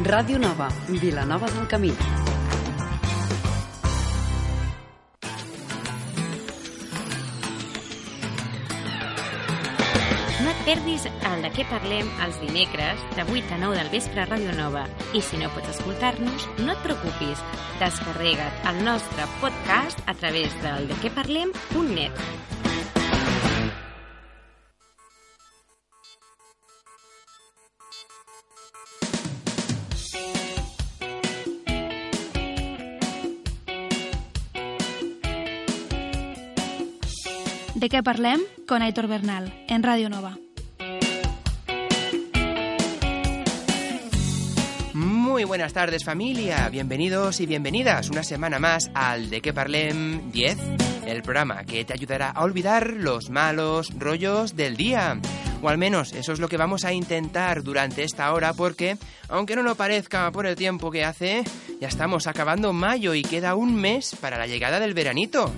Ràdio Nova, Vilanova del Camí. No et perdis el de què parlem els dimecres de 8 a 9 del vespre a Ràdio Nova. I si no pots escoltar-nos, no et preocupis. Descarrega't el nostre podcast a través del dequeparlem.net. De què parlem? Con Aitor Bernal, en Ràdio Nova. Muy buenas tardes familia, bienvenidos y bienvenidas una semana más al De qué parlem 10, el programa que te ayudará a olvidar los malos rollos del día. O al menos eso es lo que vamos a intentar durante esta hora porque, aunque no lo parezca por el tiempo que hace, ya estamos acabando mayo y queda un mes para la llegada del veranito.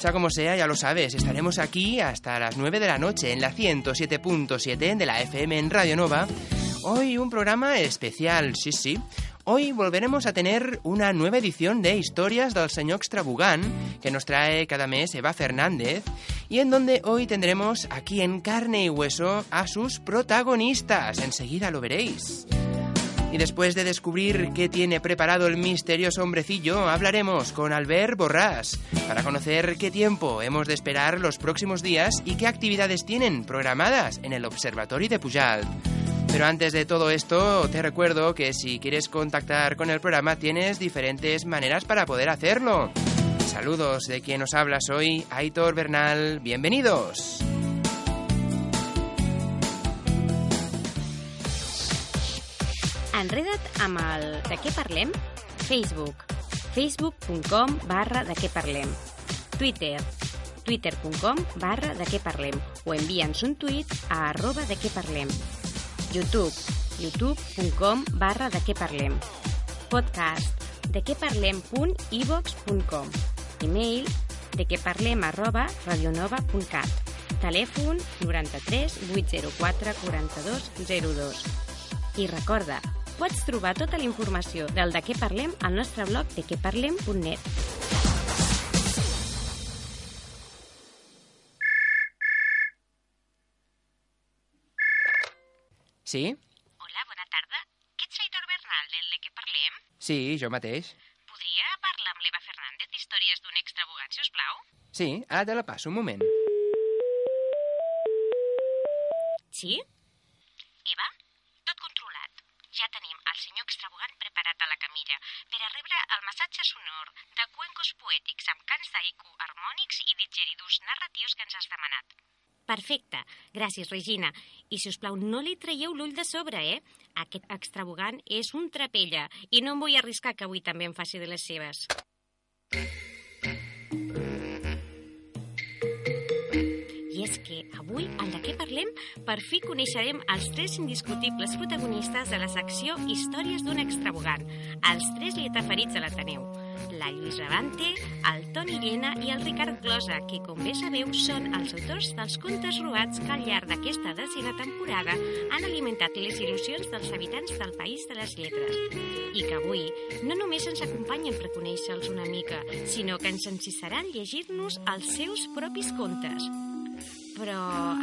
Sea como sea, ya lo sabes, estaremos aquí hasta las 9 de la noche en la 107.7 de la FM en Radio Nova. Hoy un programa especial, sí, sí. Hoy volveremos a tener una nueva edición de Historias del Señor Extrabugán que nos trae cada mes Eva Fernández y en donde hoy tendremos aquí en carne y hueso a sus protagonistas. Enseguida lo veréis. Y después de descubrir qué tiene preparado el misterioso hombrecillo, hablaremos con Albert Borrás para conocer qué tiempo hemos de esperar los próximos días y qué actividades tienen programadas en el Observatorio de Pujalt. Pero antes de todo esto, te recuerdo que si quieres contactar con el programa tienes diferentes maneras para poder hacerlo. Saludos de quien nos habla hoy, Aitor Bernal. Bienvenidos. Enreda't amb el de què parlem? Facebook. facebook.com barra de què parlem. Twitter. twitter.com barra de què parlem. O envia'ns un tuit a arroba de què parlem. YouTube. youtube.com barra de què parlem. Podcast. de què parlem.ivox.com. Email de què parlem arroba radionova.cat. Telèfon 93 804 42 02. I recorda, pots trobar tota la informació del de què parlem al nostre blog de queparlem.net. Sí? Hola, bona tarda. Que ets Aitor Bernal, del de què parlem? Sí, jo mateix. Podria parlar amb l'Eva Fernández d'històries d'un extravogat, si us plau? Sí, ara te la passo un moment. Sí? Eva, tot controlat. Ja tenim el senyor extravagant preparat a la camilla per a rebre el massatge sonor de cuencos poètics amb cants d'aiku harmònics i digeridus narratius que ens has demanat. Perfecte. Gràcies, Regina. I, si us plau, no li traieu l'ull de sobre, eh? Aquest extravagant és un trapella i no em vull arriscar que avui també em faci de les seves. És que avui, al de què parlem, per fi coneixerem els tres indiscutibles protagonistes de la secció Històries d'un extravagant, els tres lletraferits de l'Ateneu. La Lluís Ravante, el Toni Llena i el Ricard Closa, que, com bé sabeu, són els autors dels contes robats que al llarg d'aquesta decena temporada han alimentat les il·lusions dels habitants del País de les Lletres. I que avui no només ens acompanyen per conèixer-los una mica, sinó que ens encisaran llegir-nos els seus propis contes. Però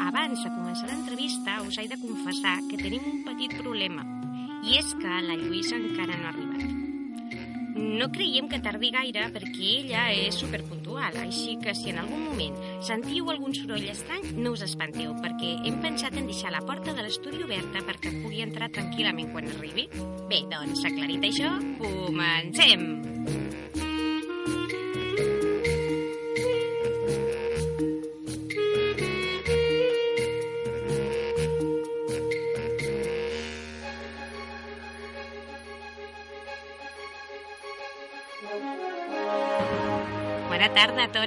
abans de començar l'entrevista us he de confessar que tenim un petit problema. I és que la Lluïsa encara no ha arribat. No creiem que tardi gaire perquè ella és superpuntual, així que si en algun moment sentiu algun soroll estrany, no us espanteu, perquè hem pensat en deixar la porta de l'estudi oberta perquè pugui entrar tranquil·lament quan arribi. Bé, doncs, aclarit això, comencem! Bona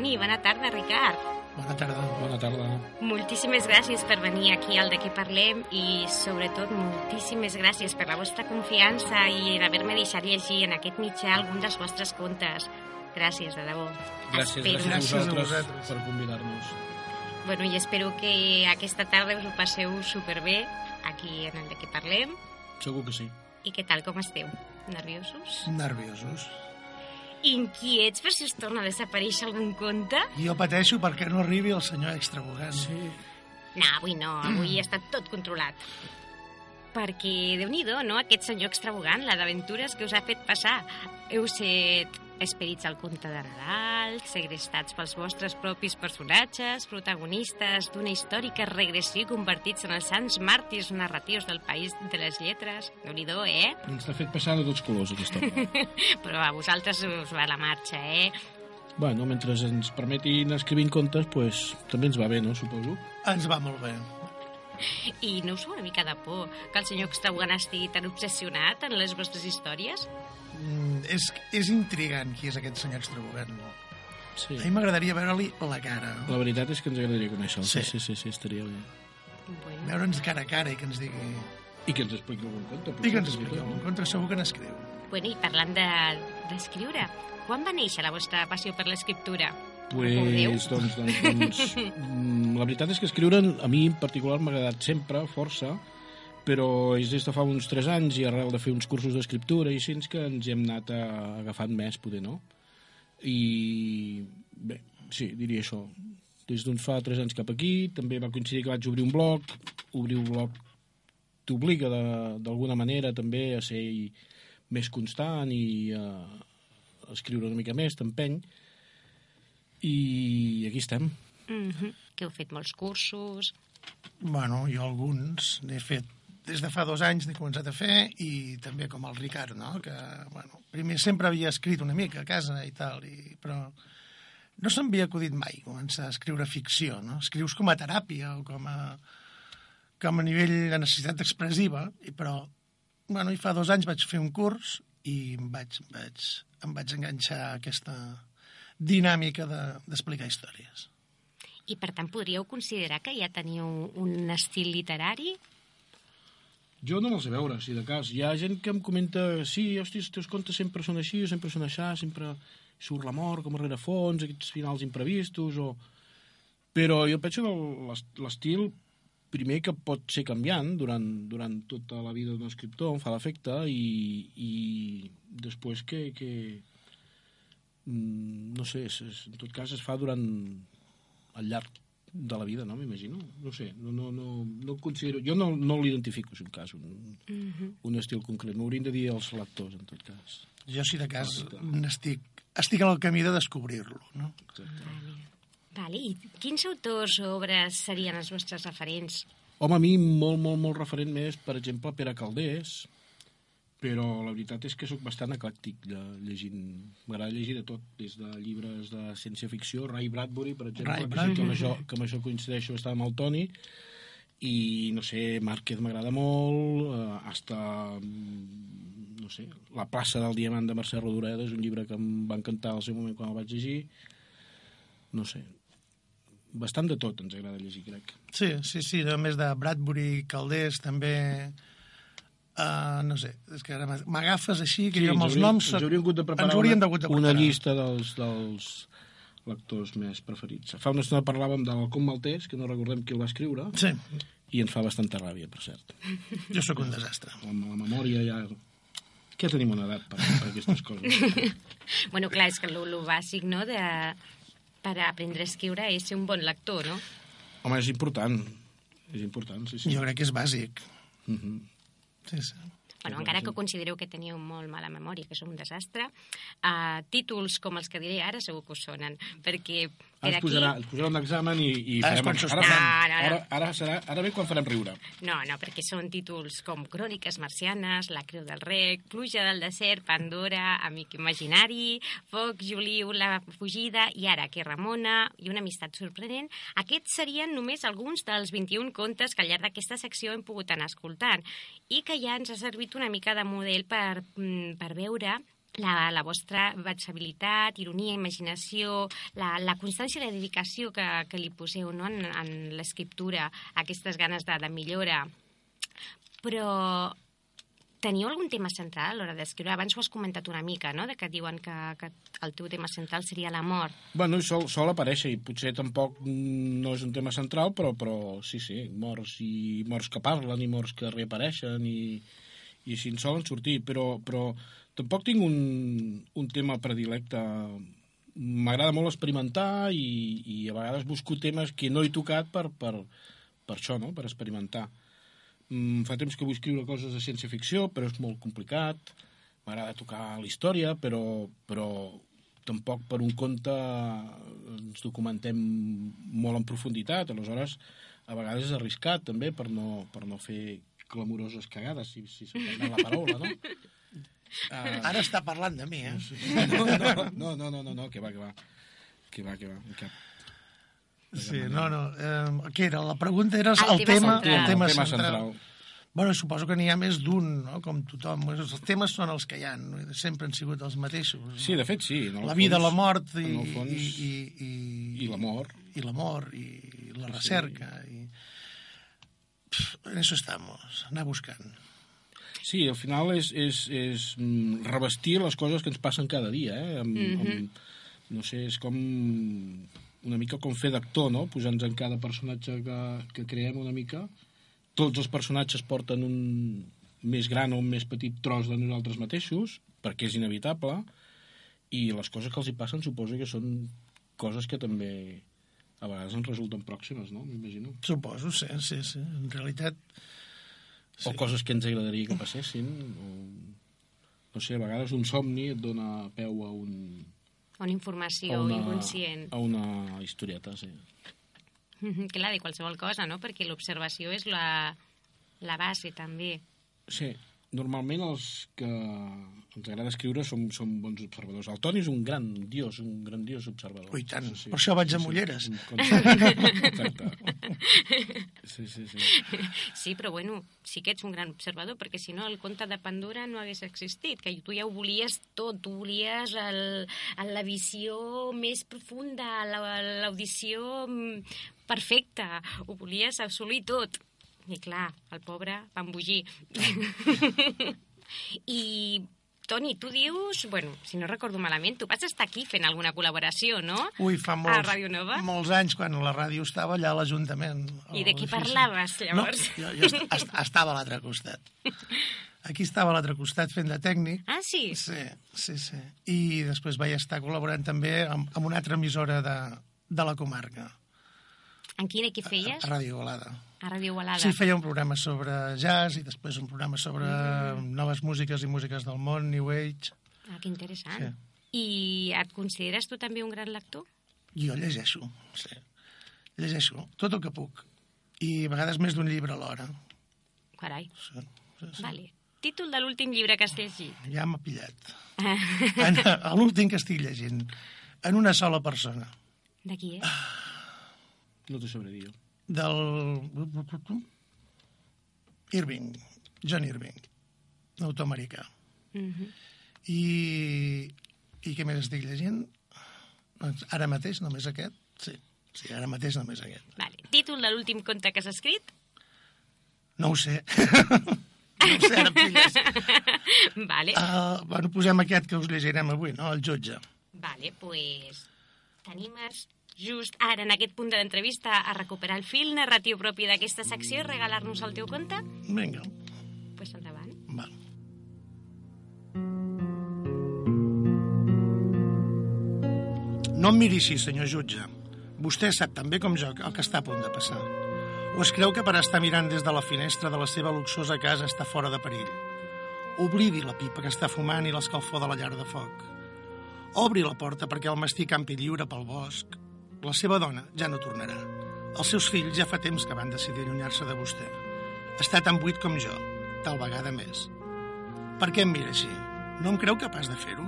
Toni. Bona tarda, Ricard. Bona tarda, bona tarda. Moltíssimes gràcies per venir aquí al de què parlem i, sobretot, moltíssimes gràcies per la vostra confiança i en haver-me deixat llegir en aquest mitjà algun dels vostres contes. Gràcies, de debò. Gràcies, Espero- gràcies a Gràcies a vosaltres vosaltres. per convidar-nos. Bueno, i espero que aquesta tarda us ho passeu superbé aquí en el de què parlem. Segur que sí. I què tal, com esteu? Nerviosos? Nerviosos. Inquiets per si us torna a desaparèixer algun conte? Jo pateixo perquè no arribi el senyor extravagant. Sí. No, avui no, avui està tot controlat. Perquè, déu nhi no?, aquest senyor extravagant, la d'aventures que us ha fet passar. Heu set esperits al conte de Nadal, segrestats pels vostres propis personatges, protagonistes d'una històrica regressió i convertits en els sants màrtirs narratius del país de les lletres. déu nhi eh? Ens l'ha fet passar de tots colors, aquesta obra. Però a vosaltres us va la marxa, eh? bueno, mentre ens permetin escrivint contes, pues, també ens va bé, no, suposo? Ens va molt bé. I no us fa una mica de por que el senyor extravagant estigui tan obsessionat en les vostres històries? Mm, és, és intrigant qui és aquest senyor extravagant. Sí. A mi m'agradaria veure-li la cara. La veritat és que ens agradaria conèixer-lo. Sí. Sí. sí, sí, sí, estaria bé. Bueno, Veure'ns cara a cara i que ens digui... I que ens expliqui algun conte. I que ens expliqui algun contra, segur que n'escriu. bueno i parlant de- d'escriure, quan va néixer la vostra passió per l'escriptura? Pues, doncs, doncs, doncs, la veritat és que escriure a mi en particular m'ha agradat sempre, força, però és des de fa uns 3 anys i arrel de fer uns cursos d'escriptura i així que ens hi hem anat a, agafant més, poder, no? I bé, sí, diria això. Des d'uns fa 3 anys cap aquí, també va coincidir que vaig obrir un blog, obrir un blog t'obliga de- d'alguna manera també a ser més constant i a, a escriure una mica més, t'empeny, i aquí estem. Mm -hmm. Que heu fet molts cursos... Bueno, jo alguns n'he fet des de fa dos anys n'he començat a fer i també com el Ricard, no? que bueno, primer sempre havia escrit una mica a casa i tal, i, però no se'm havia acudit mai començar a escriure ficció, no? Escrius com a teràpia o com a, com a nivell de necessitat expressiva, i però, bueno, i fa dos anys vaig fer un curs i em vaig, vaig, em vaig enganxar a aquesta dinàmica de- d'explicar de, històries. I, per tant, podríeu considerar que ja teniu un estil literari? Jo no me'l sé veure, si de cas. Hi ha gent que em comenta, sí, hosti, els teus contes sempre són així, sempre són aixà, sempre surt la mort com a rerefons, aquests finals imprevistos, o... Però jo penso que l'est- l'estil, primer que pot ser canviant durant, durant tota la vida d'un escriptor, em fa l'efecte, i, i després que, que mm, no sé, en tot cas es fa durant al llarg de la vida, no? M'imagino. No sé, no, no, no, no considero... Jo no, no l'identifico, si un cas, un, Mm -hmm. un estil concret. M'haurien de dir els lectors, en tot cas. Jo, si de cas, Exacte. n'estic estic en el camí de descobrir-lo, no? Vale. I quins autors o obres serien els vostres referents? Home, a mi molt, molt, molt referent més, per exemple, Pere Caldés, però la veritat és que sóc bastant eclèctic lle- llegint. M'agrada llegir de tot, des de llibres de ciència-ficció, Ray Bradbury, per exemple, Ray que, sí que, amb Bradbury. això, que amb això coincideixo bastant amb el Toni, i, no sé, Márquez m'agrada molt, eh, hasta, mm, no sé, La plaça del diamant de Mercè Rodoreda és un llibre que em va encantar al seu moment quan el vaig llegir, no sé, bastant de tot ens agrada llegir, crec. Sí, sí, sí, a més de Bradbury, Caldés, també... Uh, no sé, és que ara m'ag- m'agafes així, que Sí, jo amb els noms... Ens hauríem hagut de preparar una, d'hagut de una preparar. llista dels, dels lectors més preferits. Fa una estona parlàvem de l'Alcom Maltès, que no recordem qui el va escriure, Sí, i ens fa bastanta ràbia, per cert. jo sóc un desastre. Amb la memòria ja... Que tenim una edat per, per aquestes coses. Bueno, clar, és que el, el bàsic, no?, de, per aprendre a escriure és ser un bon lector, no? Home, és important. És important, sí, sí. Jo crec que és bàsic. Uh -huh. Sí, sí. Bueno, encara que considereu que teniu molt mala memòria, que és un desastre, uh, títols com els que diré ara segur que us sonen, perquè per Ara aquí... posarà, ens posarà un examen i, i Ara és farem... Ara, No, no, no. ara, ara, serà, ara ve quan farem riure. No, no, perquè són títols com Cròniques marcianes, La creu del rec, Pluja del desert, Pandora, Amic imaginari, Foc, Juliu, La fugida i ara que Ramona i una amistat sorprenent. Aquests serien només alguns dels 21 contes que al llarg d'aquesta secció hem pogut anar escoltant i que ja ens ha servit una mica de model per, mm, per veure la, la vostra versabilitat, ironia, imaginació, la, la constància i la dedicació que, que li poseu no? en, en l'escriptura, aquestes ganes de, de millora. Però teniu algun tema central a l'hora d'escriure? Abans ho has comentat una mica, no?, de que diuen que, que el teu tema central seria l'amor. Bueno, sol, sol aparèixer i potser tampoc no és un tema central, però, però sí, sí, morts i morts que parlen i morts que reapareixen i, i així en solen sortir, però, però tampoc tinc un, un tema predilecte. M'agrada molt experimentar i, i a vegades busco temes que no he tocat per, per, per això, no? per experimentar. Mm, fa temps que vull escriure coses de ciència-ficció, però és molt complicat. M'agrada tocar la història, però, però tampoc per un conte ens documentem molt en profunditat. Aleshores, a vegades és arriscat, també, per no, per no fer clamoroses cagades, si, si se'n la paraula, no? Uh, Ara està parlant de mi, eh? No, no, no, no, no, no, que va, que va. Que va, que va. Que... Sí, no, no. Eh, què era? La pregunta era El el, tema tema, central. el tema, El tema central. central. Bueno, suposo que n'hi ha més d'un, no? com tothom. Els temes són els que hi ha, no? sempre han sigut els mateixos. Sí, de fet, sí. La vida, fons, la mort i, fons, i, i, i, i l'amor. I l'amor, i, la recerca. I... Pff, en eso estamos, anar buscant. Sí, al final és, és, és mm, revestir les coses que ens passen cada dia, eh? Amb, mm -hmm. amb, no sé, és com una mica com fer d'actor, no? Posant-nos en cada personatge que, que creem una mica. Tots els personatges porten un més gran o un més petit tros de nosaltres mateixos, perquè és inevitable, i les coses que els hi passen suposo que són coses que també a vegades ens resulten pròximes, no? M'imagino. Suposo, sí, sí, sí. En realitat, Sí. O coses que ens agradaria que passessin, o... No sé, a vegades un somni et dona peu a un... Una informació a una, inconscient. A una historieta, sí. Clar, de qualsevol cosa, no? Perquè l'observació és la, la base, també. Sí, normalment els que ens agrada escriure som, som bons observadors. El Toni és un gran dios, un grandiós observador. Ui, tant. Per això vaig amb ulleres. Exacte. Sí, sí, sí. Sí, però bueno, sí que ets un gran observador, perquè si no el conte de Pandora no hagués existit, que tu ja ho volies tot, tu volies el, el, la visió més profunda, la- l'audició perfecta, ho volies assolir tot. I clar, el pobre va embogir. I, Toni, tu dius, bueno, si no recordo malament, tu vas estar aquí fent alguna col·laboració, no? Ui, fa molts, A Ràdio Nova? molts anys, quan la ràdio estava allà a l'Ajuntament. I de qui parlaves, llavors? No, jo, jo est- est- estava a l'altre costat. Aquí estava a l'altre costat fent de tècnic. Ah, sí? Sí, sí, sí. I després vaig estar col·laborant també amb, amb una altra emissora de, de la comarca, En quin equip feies? a Ràdio Igualada. A Ràdio Igualada. Sí, feia un programa sobre jazz i després un programa sobre Mm. noves músiques i músiques del món, New Age. Ah, que interessant. Sí. I et consideres tu també un gran lector? Jo llegeixo, sí. Llegeixo tot el que puc. I a vegades més d'un llibre alhora. Carai. Sí, sí, sí. Vale. Títol de l'últim llibre que has llegit. Ja m'ha pillat. En, a l'últim que estic llegint. En una sola persona. De qui és? No t'ho sabré dir jo. Del... Irving. John Irving. Autor americà. Mhm. I, I què més estic llegint? Doncs Ara mateix només aquest? Sí, sí ara mateix només aquest. Vale. Títol de l'últim conte que has escrit? No ho sé. no ho sé, ara em pilles. vale. Uh, bueno, posem aquest que us llegirem avui, no? El jutge. Vale, pues t'animes just ara, en aquest punt de l'entrevista, a recuperar el fil narratiu propi d'aquesta secció i regalar-nos el teu conte? Vinga, Pues endavant. va. No em miri així, senyor jutge. Vostè sap tan bé com jo el que està a punt de passar. O es creu que per estar mirant des de la finestra de la seva luxosa casa està fora de perill? Oblidi la pipa que està fumant i l'escalfor de la llar de foc. Obri la porta perquè el mastí campi lliure pel bosc. La seva dona ja no tornarà. Els seus fills ja fa temps que van decidir allunyar-se de vostè. Està tan buit com jo, tal vegada més. Per què em mira així? No em creu capaç de fer-ho?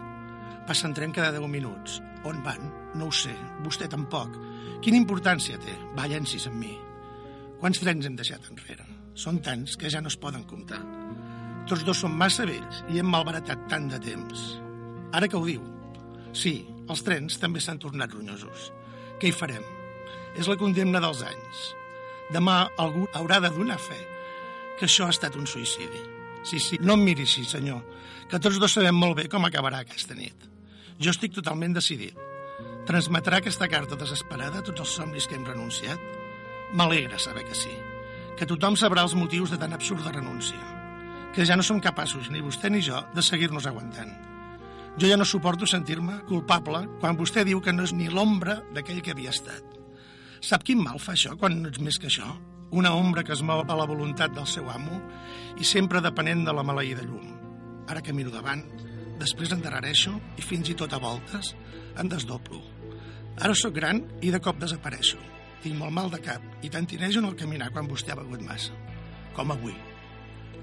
Passen tren cada 10 minuts. On van? No ho sé. Vostè tampoc. Quina importància té? Va, llencis amb mi. Quants trens hem deixat enrere? Són tants que ja no es poden comptar. Tots dos som massa vells i hem malbaratat tant de temps. Ara que ho diu. Sí, els trens també s'han tornat ronyosos. Què hi farem? És la condemna dels anys. Demà algú haurà de donar fe que això ha estat un suïcidi. Sí, sí, no em miri així, senyor, que tots dos sabem molt bé com acabarà aquesta nit. Jo estic totalment decidit. Transmetrà aquesta carta desesperada tots els somnis que hem renunciat? M'alegra saber que sí. Que tothom sabrà els motius de tan absurda renúncia. que ja no som capaços, ni vostè ni jo, de seguir-nos aguantant. Jo ja no suporto sentir-me culpable quan vostè diu que no és ni l'ombra d'aquell que havia estat. Sap quin mal fa això quan no ets més que això? Una ombra que es mou a la voluntat del seu amo i sempre depenent de la maleïda llum. Ara que miro davant, després endarrereixo i fins i tot a voltes en desdoblo. Ara sóc gran i de cop desapareixo. Tinc molt mal de cap i tentinejo en el caminar quan vostè ha begut massa. Com avui.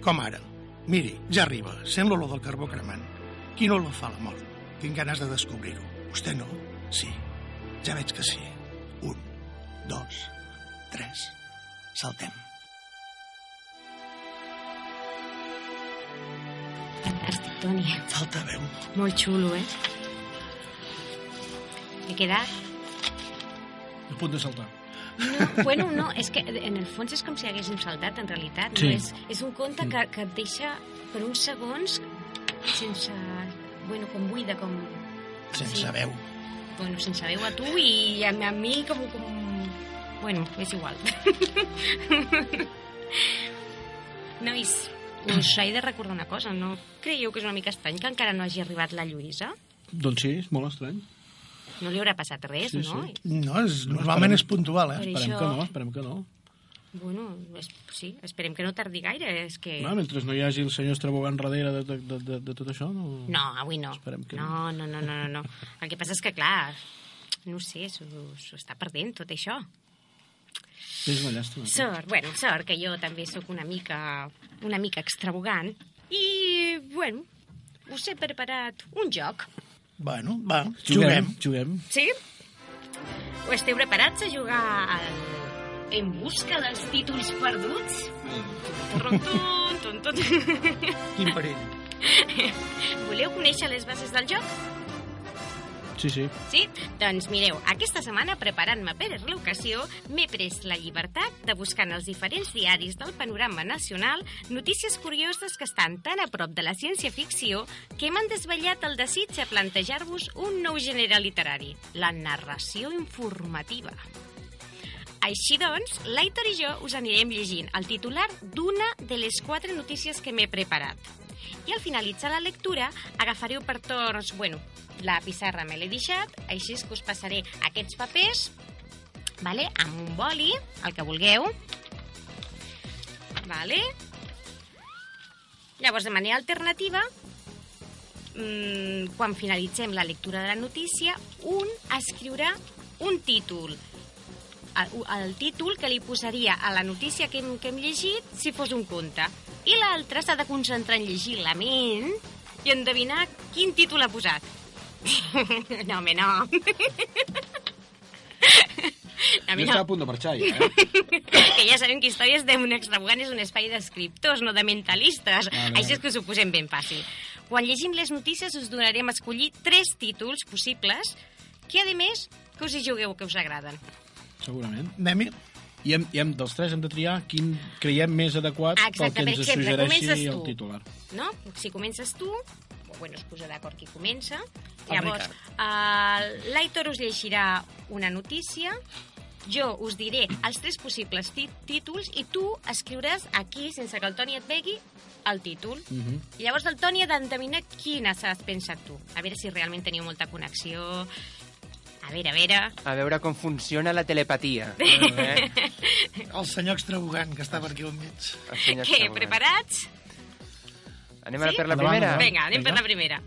Com ara. Miri, ja arriba. Sent l'olor del carbó cremant. Qui no olor fa la mort? Tinc ganes de descobrir-ho. Vostè no? Sí. Ja veig que sí. Un, dos, tres. Saltem. Fantàstic, Toni. Falta veu. Molt xulo, eh? He quedat... A punt de saltar. No, bueno, no, és que en el fons és com si haguéssim saltat, en realitat. Sí. No? És, és un conte que, que et deixa per uns segons sense... Bueno, com buida, com... Sense Sí. veu. Bueno, sense veu a tu i a, a mi com... com... Bueno, és igual. Nois, us he de recordar una cosa. No creieu que és una mica estrany que encara no hagi arribat la Lluïsa? Doncs sí, és molt estrany. No li haurà passat res, Sí, no? sí. No, és, normalment és puntual, eh? Per Esperem això- que no, esperem que no. Bueno, és, sí, esperem que no tardi gaire. És que... No, mentre no hi hagi el senyor Estrabogant darrere de, de, de, de, de tot això, no... No, avui no. Esperem que no. No, no, no, no, no. El que passa és que, clar, no ho sé, s'ho està perdent tot això. És una llàstima. Sort, bueno, sort que jo també sóc una mica, una mica extravagant i, bueno, us he preparat un joc. Bueno, va, Juguem, juguem. juguem. Sí? O esteu preparats a jugar al En busca dels títols perduts? Quin perill. Voleu conèixer les bases del joc? Sí, sí. Sí? Doncs mireu, aquesta setmana, preparant-me per l'ocasió, m'he pres la llibertat de buscar en els diferents diaris del panorama nacional notícies curioses que estan tan a prop de la ciència-ficció que m'han desvetllat el desig de plantejar-vos un nou gènere literari, la narració informativa. Així doncs, l'Aitor i jo us anirem llegint el titular d'una de les quatre notícies que m'he preparat. I al finalitzar la lectura agafareu per torns, bueno, la pissarra me l'he deixat, així que us passaré aquests papers, vale, amb un boli, el que vulgueu, vale. Llavors, de manera alternativa, mmm, quan finalitzem la lectura de la notícia, un escriurà un títol, el, el títol que li posaria a la notícia que hem, que hem llegit si fos un conte. I l'altre s'ha de concentrar en llegir la ment i endevinar quin títol ha posat. no, home, no. A Jo no. a punt de marxar, ja, eh? que ja sabem que Històries d'un extravagant és un espai d'escriptors, no de mentalistes. Vale. Així és que us ho posem ben fàcil. Quan llegim les notícies us donarem a escollir tres títols possibles que, a més, que us hi jugueu que us agraden. Segurament. Anem-hi? I hem, i hem, dels tres hem de triar quin creiem més adequat Ah, pel exacte, que per ens exemple, suggereixi el tu. titular. no? Si comences tu, o bueno, es posa d'acord qui comença, El llavors uh, l'Aitor us llegirà una notícia, jo us diré els tres possibles tí títols i tu escriuràs aquí, sense que el Toni et vegi, el títol. Uh -huh. I llavors el Toni ha d'endevinar quina has pensat tu. A veure si realment teniu molta connexió. A veure, a veure... A veure com funciona la telepatia. Eh? El senyor extravagant, que està per aquí al mig. Què, preparats? Anem Sí? per la primera? Vinga, anem per Vinga. la primera.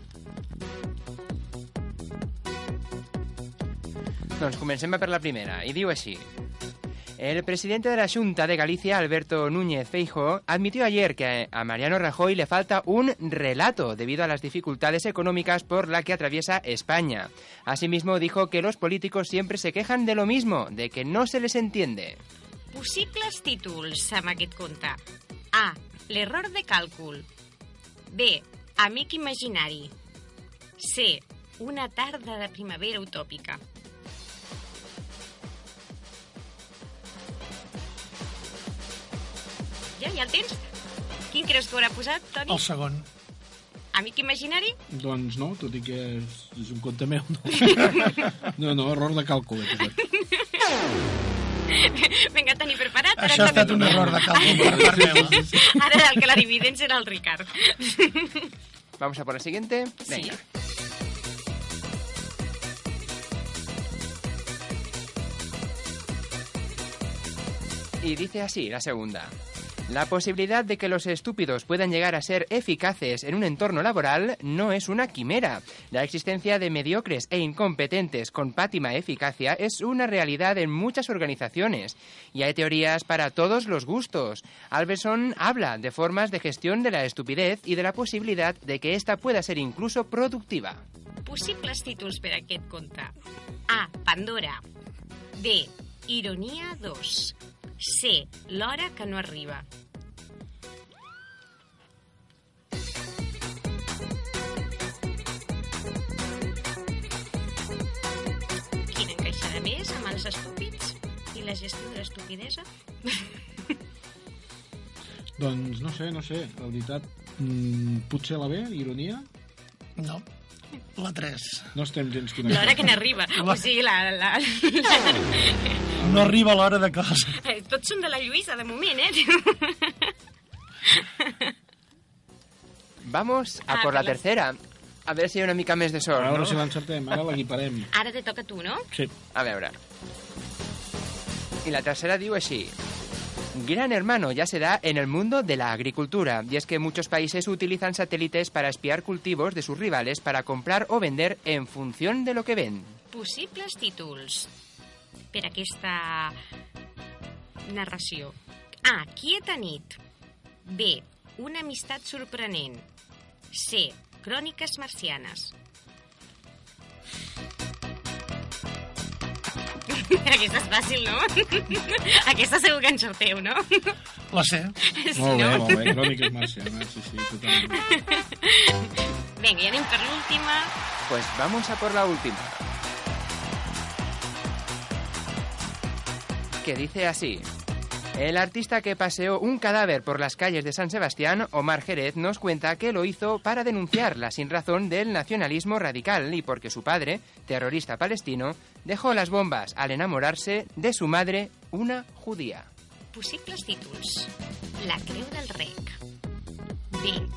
Doncs comencem per la primera, i diu així. El presidente de la Junta de Galicia, Alberto Núñez Feijóo, admitió ayer que a Mariano Rajoy le falta un relato debido a las dificultades económicas por la que atraviesa España. Asimismo, dijo que los políticos siempre se quejan de lo mismo, de que no se les entiende. Amb aquest conte. A. L'error de càlcul. B. Amic imaginari. C. Una tarda de primavera utòpica. Ja, ja el tens? Quin creus que haurà posat, Toni? El segon. Amic imaginari? Doncs no, tot i que és, és un conte meu, no. No, no, error de càlcul. Vinga, tenir preparat. ara Això ha estat un error de càlcul per part meva. Ara el clarivident serà el Ricard. Vamos a por la siguiente. Sí. Venga. Y dice así la segunda. La posibilidad de que los estúpidos puedan llegar a ser eficaces en un entorno laboral no es una quimera. La existencia de mediocres e incompetentes con pátima eficacia es una realidad en muchas organizaciones. Y hay teorías para todos los gustos. Alberson habla de formas de gestión de la estupidez y de la posibilidad de que ésta pueda ser incluso productiva. Possibles títols per aquest conte. A. Pandora. B. Ironia 2. C. L'hora que no arriba. Quina encaixarà més amb els estúpids i la gestió de l'estupidesa? Doncs no sé, no sé, la veritat, mm, potser la B, ironia, No, la 3. no estem gens L'hora connectats. que n'arriba. O sigui, la, la, No arriba l'hora de cosa. la... Tots són de la Lluïsa, de moment, eh? Vamos a Ah, por la per la- tercera. A ver si hay una mica més de A sort, veure no? si l'encertem, ara l'equiparem. Ara te toca a tu, no? Sí. A veure. Y la tercera digo así. Gran hermano ya se da en el mundo de la agricultura, y es que muchos países utilizan satélites para espiar cultivos de sus rivales para comprar o vender en función de lo que ven. Possibles títols per aquesta narració. A. Quieta nit. B. Una amistat sorprenent. C. Cròniques marcianes. Aquesta és fàcil, no? Aquesta segur que encerteu, no? La C. Sí, Molt bé, no? molt bé, cròniques marcianes, sí, sí, totalment. Vinga, i anem per l'última. Pues vamos a por la última. Que dice así. El artista que paseó un cadáver por las calles de San Sebastián, Omar Jerez, nos cuenta que lo hizo para denunciar la sinrazón del nacionalismo radical y porque su padre, terrorista palestino, dejó las bombas al enamorarse de su madre, una judía. Possibles títols. La creu del rec. B.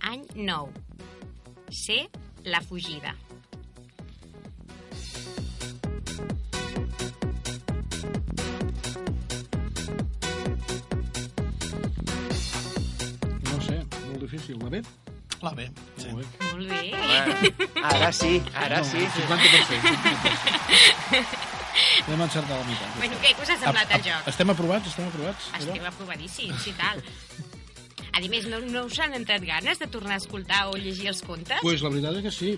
Any nou. C. La fugida. No sé, molt difícil. La B? La B. Sí. Molt bé. Molt bé. Ara sí, ara sí. 50%. Hem encertat la meitat. Bueno, què, què us ha semblat el joc? Estem aprovats? Estem aprovats? Esteu aprovadíssims i tal. A més, no, no us han entrat ganes de tornar a escoltar o llegir els contes? Pues la veritat és que sí.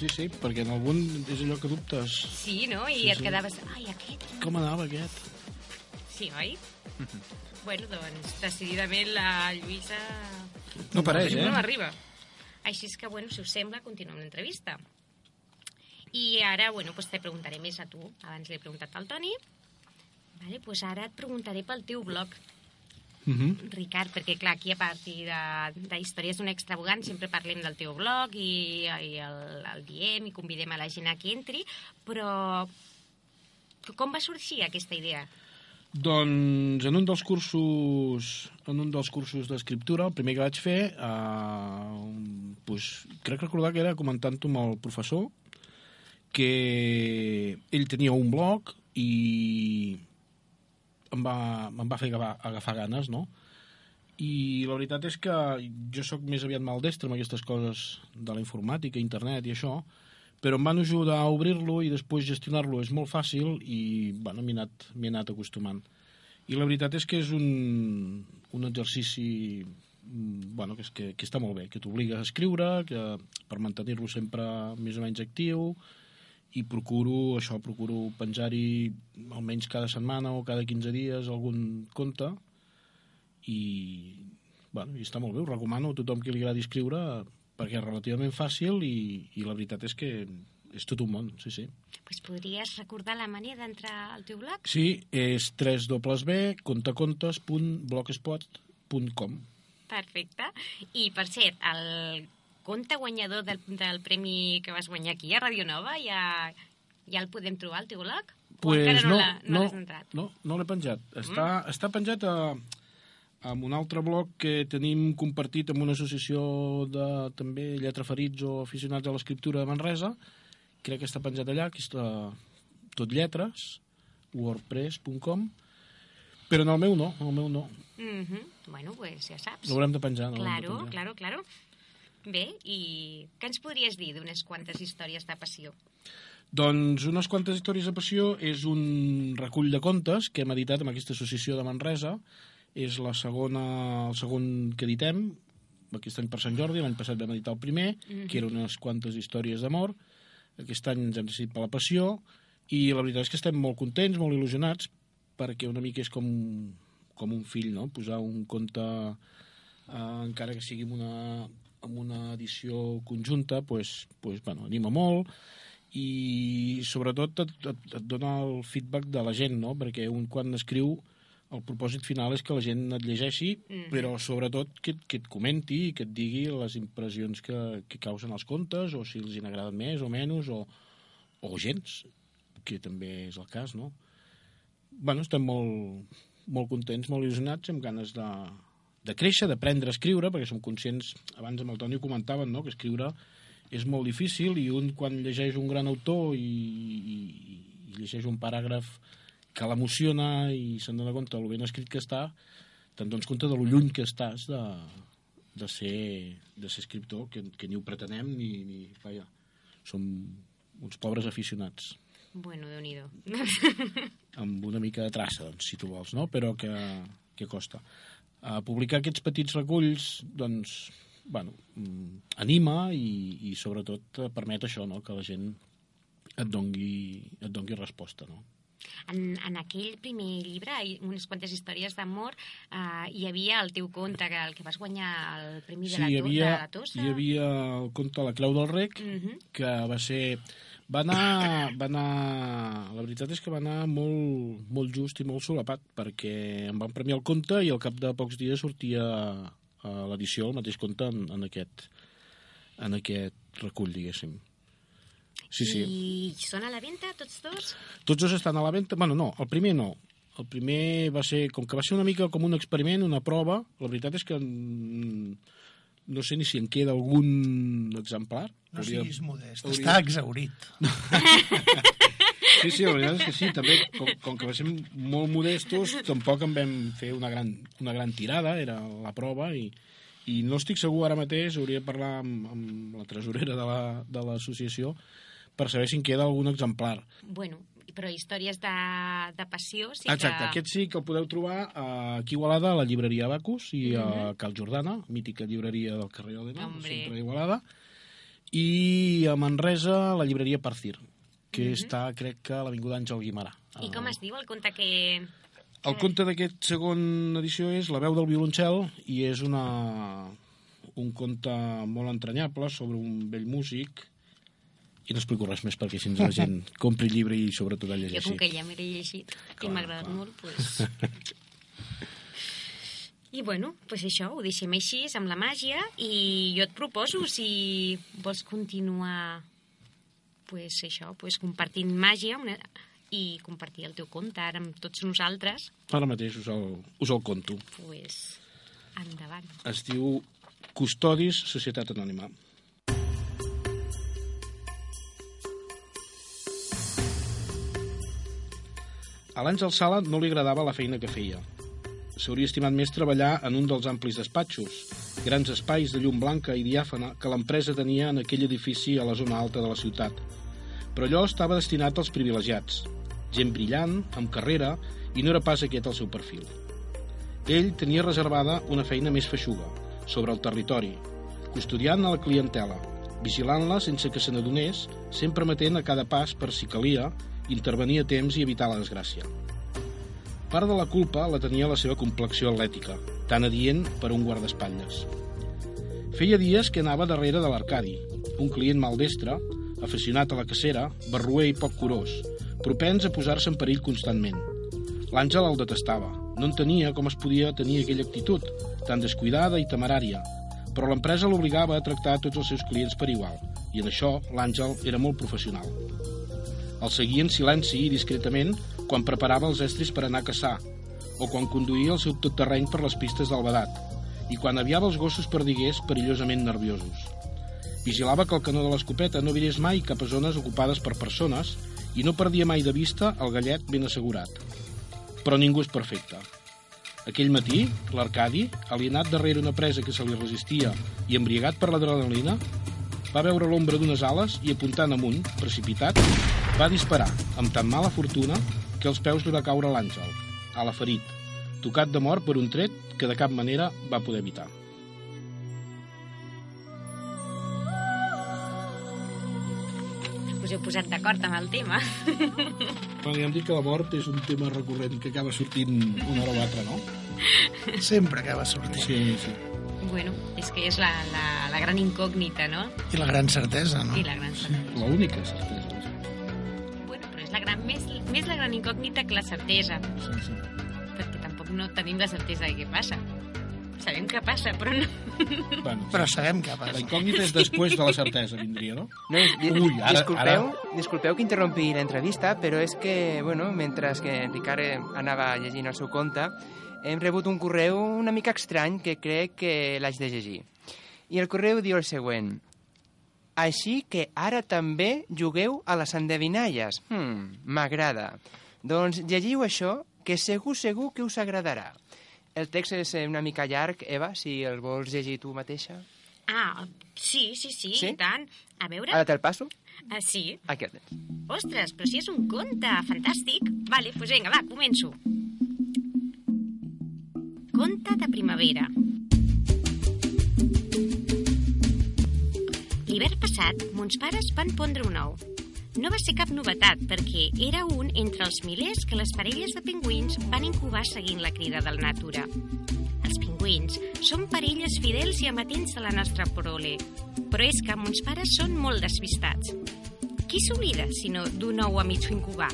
Sí, sí, perquè en algun és allò que dubtes. Sí, no? I Sí, et sí. quedaves... Ai, aquest... Com anava aquest? Sí, oi? Bueno, doncs, decididament la Lluïsa... No pareix, No eh? arriba. Així és que, bueno, si us sembla, continuem l'entrevista. I ara, bueno, doncs te preguntaré més a tu. Abans l'he preguntat al Toni. Vale, doncs ara et preguntaré pel teu blog, Uh -huh. Ricard, perquè clar, aquí a partir de, de Històries d'un extravagant sempre parlem del teu blog i, i el, el diem i convidem a la gent a que entri, però com va sorgir aquesta idea? Doncs en un dels cursos en un dels cursos d'escriptura, el primer que vaig fer, eh, pues, crec recordar que era comentant-ho amb el professor, que ell tenia un blog i em va, em va fer agafar, agafar ganes, no? I la veritat és que jo sóc més aviat maldestre amb aquestes coses de la informàtica, internet i això, però em van ajudar a obrir-lo i després gestionar-lo és molt fàcil i bueno, m'he anat, anat acostumant. I la veritat és que és un, un exercici mm, bueno, que, és, que, que està molt bé, que t'obliga a escriure, que per mantenir-lo sempre més o menys actiu, i procuro, això, procuro penjar-hi almenys cada setmana o cada 15 dies algun conte i, bueno, i està molt bé, ho recomano a tothom que li agradi escriure perquè és relativament fàcil i, i la veritat és que és tot un món, sí, sí. Pues podries recordar la manera d'entrar al teu blog? Sí, és www.contacontes.blogspot.com Perfecte. I, per cert, el conte guanyador del, del premi que vas guanyar aquí a Radio Nova ja, ja el podem trobar al teu blog? Pues no no, no no, no, l'he penjat. Està, està penjat a, amb un altre blog que tenim compartit amb una associació de també lletraferits o aficionats a l'escriptura de Manresa. Crec que està penjat allà, que està tot lletres, wordpress.com, però en el meu no, en el meu no. Mhm. Bueno, pues ja saps. L'haurem de penjar, no? l'haurem de Claro, penjar. claro, claro. Bé, i què ens podries dir d'unes quantes històries de passió? Doncs unes quantes històries de passió és un recull de contes que hem editat amb aquesta associació de Manresa. És la segona, el segon que editem, aquest any per Sant Jordi, l'any passat vam editar el primer, que eren unes quantes històries d'amor. Aquest any ens hem decidit per la passió i la veritat és que estem molt contents, molt il·lusionats, perquè una mica és com, com un fill, no? Posar un conte, eh, encara que sigui amb una, amb una edició conjunta, pues, pues, bueno, anima molt i sobretot et, et, et dona el feedback de la gent, no? perquè un quan escriu el propòsit final és que la gent et llegeixi, Mhm. però sobretot que, que et comenti i que et digui les impressions que, que causen els contes, o si els hi n'agraden més o menys, o, o gens, que també és el cas, no? bueno, estem molt, molt contents, molt il·lusionats, amb ganes de, de créixer, d'aprendre a escriure, perquè som conscients, abans amb el Toni ho comentaven, no? que escriure és molt difícil i un quan llegeix un gran autor i, i, i llegeix un paràgraf que l'emociona i se'n dona compte del ben escrit que està, te'n dones compte de lo lluny que estàs de, de, ser, de ser escriptor, que, que ni ho pretenem ni, ni vaja, som uns pobres aficionats Bueno, déu nhi amb una mica de traça, doncs, si tu vols, no? però que, que costa. Uh, publicar aquests petits reculls, doncs, bueno, mm, anima i, i sobretot permet això, no? que la gent et dongui, et dongui resposta. No? En, en aquell primer llibre, unes quantes històries d'amor, eh, hi havia el teu conte, que el que vas guanyar el Premi Sí, de, la, hi havia, de la Tossa. hi havia el conte La Creu del Rec, Mhm. que va ser... Va anar, va anar... La veritat és que va anar molt, molt just i molt solapat, perquè em van premiar el conte i al cap de pocs dies sortia a l'edició el mateix conte en, en, aquest, en aquest recull, diguéssim. Sí, sí. I són a la venda, tots dos? Tots dos estan a la venda. Bueno, no, el primer no. El primer va ser, com que va ser una mica com un experiment, una prova, la veritat és que mm, no sé ni si en queda algun exemplar. No Hauria- siguis modest, hauria- està exaurit. Sí, sí, la veritat és que sí, també, com, com que va ser molt modestos, tampoc en vam fer una gran, una gran tirada, era la prova, i, i no estic segur ara mateix, hauria de parlar amb, amb la tresorera de la- de l'associació per saber si en queda algun exemplar. Bueno, però històries de, de passió sí Exacte, que... aquest sí que el podeu trobar aquí a Igualada, a la llibreria Bacus i a Cal Jordana, mítica llibreria del carrer Òdena, Hombre. centre d'Igualada, i a Manresa, la llibreria Parcir, que està, crec que, a l'Avinguda Àngel Guimarà. I com es diu el conte que... El conte d'aquest segon edició és La veu del violoncel i és una, un conte molt entranyable sobre un vell músic i no explico res més perquè si la gent compri el llibre i sobretot el Jo, llegeixi. com que ja m'he llegit i Clar, m'ha agradat clar. molt, pues... I bueno, pues això, ho deixem així, amb la màgia, i jo et proposo, si vols continuar pues això, pues compartint màgia una... i compartir el teu conte ara amb tots nosaltres, Ara mateix us el, us el conto. pues endavant. Es diu Custodis Societat Anònima. A l'Àngel Sala no li agradava la feina que feia. S'hauria estimat més treballar en un dels amplis despatxos, grans espais de llum blanca i diàfana que l'empresa tenia en aquell edifici a la zona alta de la ciutat. Però allò estava destinat als privilegiats, gent brillant, amb carrera, i no era pas aquest el seu perfil. Ell tenia reservada una feina més feixuga, sobre el territori, custodiant a la clientela, vigilant-la sense que se n'adonés, sempre matent a cada pas per si calia intervenir a temps i evitar la desgràcia. Part de la culpa la tenia la seva complexió atlètica, tan adient per un guardaespatlles. Feia dies que anava darrere de l'Arcadi, un client maldestre, aficionat a la cacera, barruer i poc curós, propens a posar-se en perill constantment. L'Àngel el detestava. No entenia com es podia tenir aquella actitud, tan descuidada i temerària, però l'empresa l'obligava a tractar tots els seus clients per igual, i en això l'Àngel era molt professional. El seguia en silenci i discretament quan preparava els estris per anar a caçar, o quan conduïa el seu tot terreny per les pistes del Badat, i quan aviava els gossos perdiguers perillosament nerviosos. Vigilava que el canó de l'escopeta no virés mai cap a zones ocupades per persones i no perdia mai de vista el gallet ben assegurat. Però ningú és perfecte. Aquell matí, l'Arcadi, alienat darrere una presa que se li resistia i embriagat per l'adrenalina, va veure l'ombra d'unes ales i apuntant amunt, precipitat, va disparar, amb tan mala fortuna que els peus li va caure l'àngel, a la ferit, tocat de mort per un tret que de cap manera va poder evitar. Us heu posat d'acord amb el tema. Bueno, ja hem dit que la mort és un tema recurrent que acaba sortint una hora o altra, no? Sempre acaba sortint. Sí, sí. Bueno, és que és la, la, la gran incògnita, no? I la gran certesa, no? I la gran certesa. L'única certesa. És la gran, més, més la gran incògnita que la certesa, Sí, sí. perquè tampoc no tenim la certesa de què passa. Sabem què passa, però no... Bueno, Però sabem què la passa. incògnita és després de la certesa, vindria, no? No, di Ui, ara- disculpeu, ara- disculpeu que interrompi l'entrevista, però és que, bueno, mentre que en Ricard anava llegint el seu conte, hem rebut un correu una mica estrany que crec que l'haig de llegir. I el correu diu el següent. Així que ara també jugueu a les endevinalles. Hmm, m'agrada. Doncs llegiu això, que segur, segur que us agradarà. El text és eh, una mica llarg, Eva, si el vols llegir tu mateixa. Ah, sí, sí, sí, Sí? i tant. A veure... Ara te'l passo. Ah, sí. Aquí el tens. Ostres, però si és un conte fantàstic. Vale, doncs vinga, va, començo. Conte de primavera. L'hivern passat, mons pares van pondre un ou. No va ser cap novetat, perquè era un entre els milers que les parelles de pingüins van incubar seguint la crida de la natura. Els pingüins són parelles fidels i amatents de la nostra prole, però és que mons pares són molt despistats. Qui s'oblida, sinó d'un ou a mig incubar?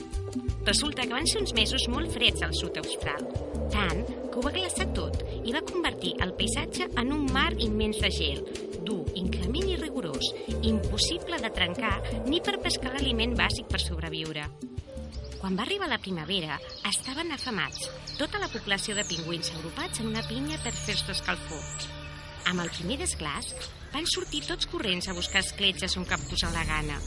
Resulta que van ser uns mesos molt freds al sud austral. Tant que ho va glaçar tot i va convertir el paisatge en un mar immens de gel, dur, inclement i rigorós, impossible de trencar ni per pescar l'aliment bàsic per sobreviure. Quan va arribar la primavera, estaven afamats, tota la població de pingüins agrupats en una pinya per fer-se escalfor. Amb el primer desglàs, van sortir tots corrents a buscar escletxes on cap posar la gana.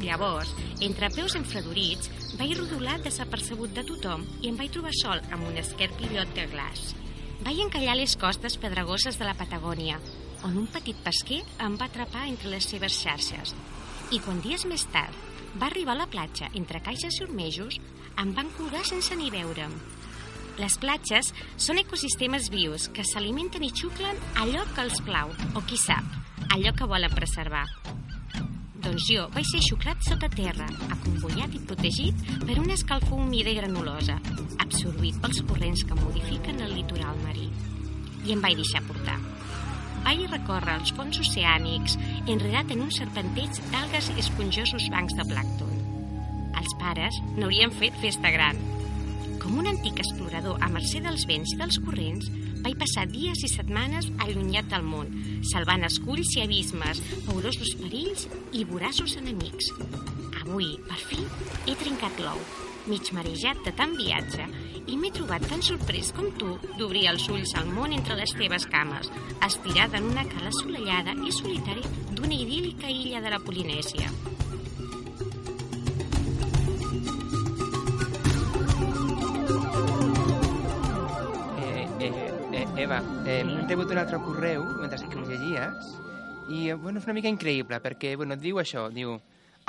Llavors, entre peus enfredorits, vaig rodolar desapercebut de tothom i em vaig trobar sol amb un esquerpillot de glaç. Vaig encallar les costes pedregoses de la Patagònia, on un petit pesquer em va atrapar entre les seves xarxes. I quan dies més tard va arribar a la platja entre caixes i ormejos, em van colgar sense ni veure'm. Les platges són ecosistemes vius que s'alimenten i xuclen allò que els plau, o qui sap, allò que volen preservar. Doncs jo vaig ser xuclat sota terra, acombollat i protegit per una escalfor humida i granulosa, absorbit pels corrents que modifiquen el litoral marí. I em vaig deixar portar. Vaig recórrer els fons oceànics, enredat en un serpenteig d'algues i esponjosos bancs de plàcton. Els pares n'haurien fet festa gran. Com un antic explorador a mercè dels vents i dels corrents, vaig passar dies i setmanes allunyat del món, salvant esculls i abismes, paurosos perills i voraços enemics. Avui, per fi, he trencat l'ou, mig marejat de tant viatge, i m'he trobat tan sorprès com tu d'obrir els ulls al món entre les teves cames, estirada en una cala assolellada i solitària d'una idíl·lica illa de la Polinèsia. Eh, eh, eh, Eva, eh, hem rebut un altre correu mentre que ho llegies i eh, bueno, és una mica increïble perquè bueno, diu això, diu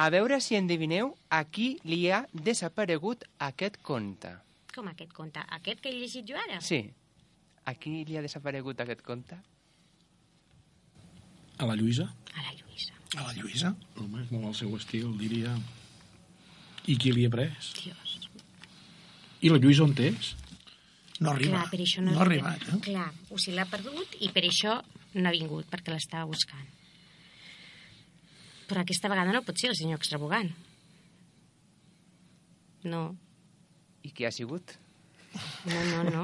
a veure si endevineu a qui li ha desaparegut aquest conte. Com aquest conte? Aquest que he llegit jo ara? Sí, a qui li ha desaparegut aquest conte? A la Lluïsa? A la Lluïsa. A la Lluïsa? Home, és molt el seu estil, diria. I qui li ha pres? Dios. I la Lluïsa on és? No arriba. Clar, per això no, no ha arribat, eh? Clar, o sigui, l'ha perdut i per això no ha vingut, perquè l'estava buscant. Però aquesta vegada no pot ser el senyor extravagant. No, i què ha sigut? No, no, no.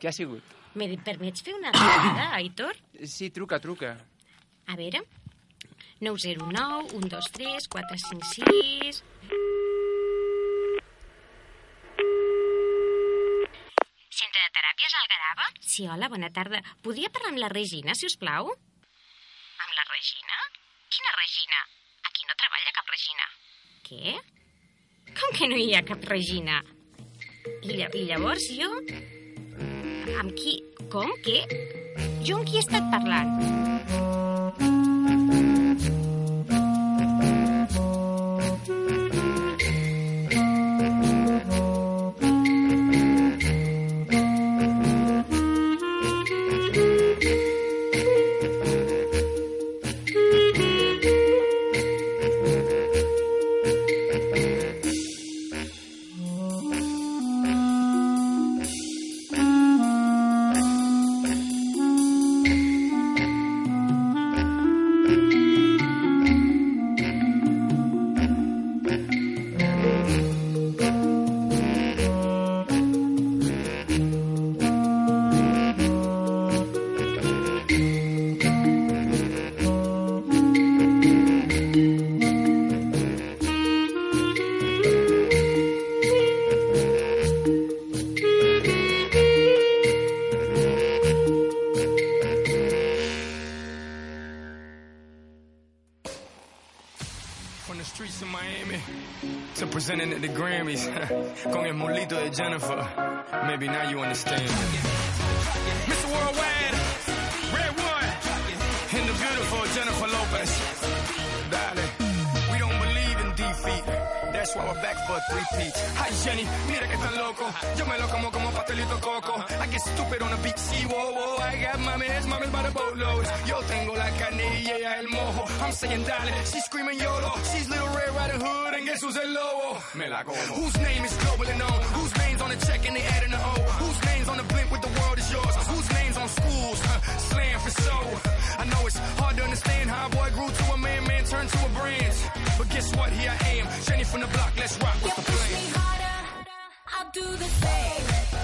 què ha sigut? Me permets fer una trucada, Aitor? Sí, truca, truca. A veure... 909 123 456... Centre de Teràpies Algarava? Sí, hola, bona tarda. Podria parlar amb la Regina, si us plau? Amb la Regina? Quina Regina? Aquí no treballa cap Regina. Què? Com que no hi ha cap Regina? I, lla I llavors jo... Amb qui? Com? Què? Jo amb qui he estat parlant? That's why we're back for a three-peat. Hi Jenny, mira que tan loco. Yo me lo como como pastelito coco. I get stupid on the beat, see, whoa, whoa. I got mames, mames by the boatloads. Yo tengo la carne y ella el mojo. I'm saying dale, she's screaming YOLO. She's little Red Riding Hood and guess who's el lobo? Me la como. Whose name is globally known? Whose name's on the check and they adding the O? Whose name's on the blimp with the world is yours? Whose name's on schools? Huh, Slam for so. I know it's hard to understand how a boy grew to a man, man turned to a brand. But guess what? Here I am, Jenny from the block. Let's rock. What's the push me harder, I'll do the same.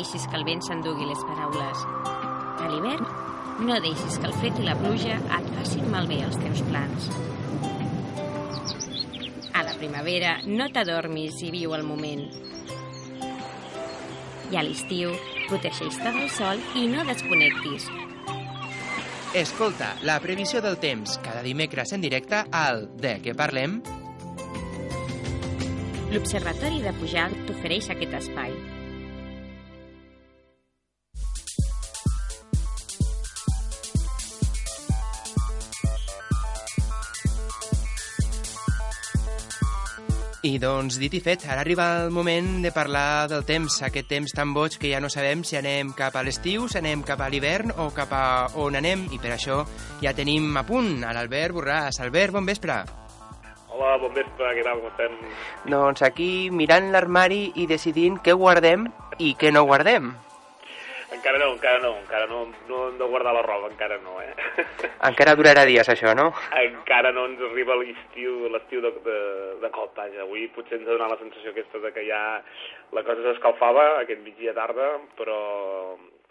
Deixis que el vent s'endugui les paraules. A l'hivern, no deixis que el fred i la pluja et facin malbé els teus plans. A la primavera, no t'adormis i viu el moment. I a l'estiu, protegeix-te del sol i no desconnectis. Escolta la previsió del temps cada dimecres en directe al De què parlem? L'Observatori de Pujalt t'ofereix aquest espai. I doncs, dit i fet, ara arriba el moment de parlar del temps, aquest temps tan boig que ja no sabem si anem cap a l'estiu, si anem cap a l'hivern o cap a on anem, i per això ja tenim a punt a l'Albert Borràs. Albert, bon vespre. Hola, bon vespre, què tal, com estem? Doncs aquí mirant l'armari i decidint què guardem i què no guardem. Encara no, encara no, encara no, no hem de guardar la roba, encara no, eh? Encara durarà dies, això, no? encara no ens arriba l'estiu l'estiu de, de, de cop, vaja. Avui potser ens ha donat la sensació aquesta de que ja la cosa s'escalfava aquest migdia tarda, però,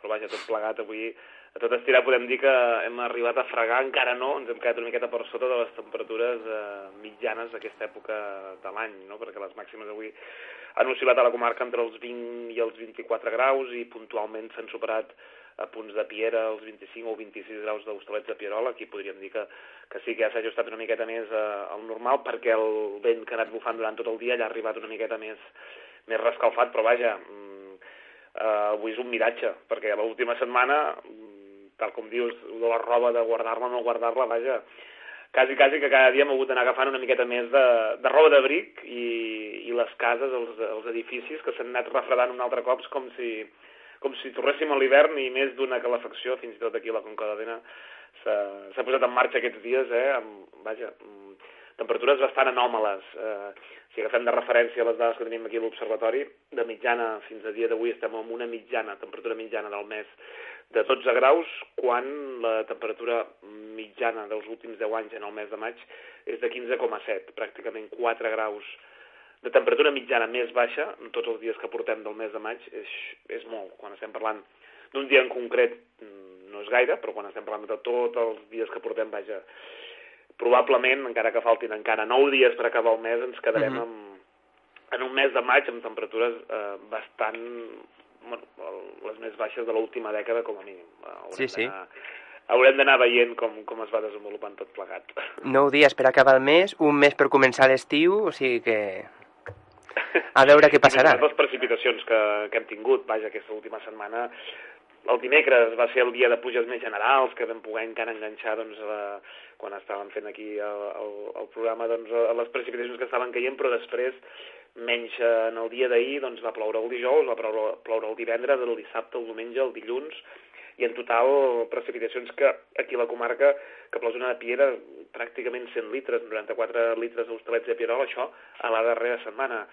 però vaja, tot plegat avui a tot estirar podem dir que hem arribat a fregar, encara no, ens hem quedat una miqueta per sota de les temperatures eh, mitjanes d'aquesta època de l'any, no? perquè les màximes avui han oscil·lat a la comarca entre els 20 i els 24 graus i puntualment s'han superat a punts de Piera els 25 o 26 graus d'Hostalets de Pierola, aquí podríem dir que, que sí que ja s'ha ajustat una miqueta més eh, al normal perquè el vent que ha anat bufant durant tot el dia ja ha arribat una miqueta més, més rescalfat, però vaja, mm, eh, avui és un miratge, perquè l'última setmana, mm, tal com dius, de la roba de guardar-la o no guardar-la, vaja, quasi, quasi que cada dia hem hagut d'anar agafant una miqueta més de, de roba d'abric i, i les cases, els, els edificis, que s'han anat refredant un altre cop com si, com si tornéssim a l'hivern i més d'una calefacció, fins i tot aquí a la Conca d'Adena s'ha posat en marxa aquests dies, eh, amb, vaja, temperatures bastant anòmales. Eh, si agafem de referència les dades que tenim aquí a l'observatori, de mitjana fins a dia d'avui estem amb una mitjana, temperatura mitjana del mes de 12 graus, quan la temperatura mitjana dels últims 10 anys en el mes de maig és de 15,7, pràcticament 4 graus de temperatura mitjana més baixa en tots els dies que portem del mes de maig és, és molt. Quan estem parlant d'un dia en concret mm, no és gaire, però quan estem parlant de tots els dies que portem, vaja, probablement, encara que faltin encara 9 dies per acabar el mes, ens quedarem Mhm. amb, en un mes de maig amb temperatures eh, bastant bueno, les més baixes de l'última dècada com a mínim. Haurem Sí, sí. Haurem d'anar veient com, com es va desenvolupant tot plegat. Nou dies per acabar el mes, un mes per començar l'estiu, o sigui que... A veure què passarà. I les precipitacions que, que hem tingut, vaja, aquesta última setmana, el dimecres va ser el dia de pluges més generals, que vam poder encara enganxar, doncs, a, quan estàvem fent aquí el, el, el programa, doncs, les precipitacions que estaven caient, però després, menys eh, en el dia d'ahir, doncs, va ploure el dijous, va ploure, ploure el divendres, el dissabte, el diumenge, el dilluns, i en total precipitacions que aquí a la comarca, que per la zona de Piera, pràcticament 100 litres, 94 litres a de Pierola, això a la darrera setmana.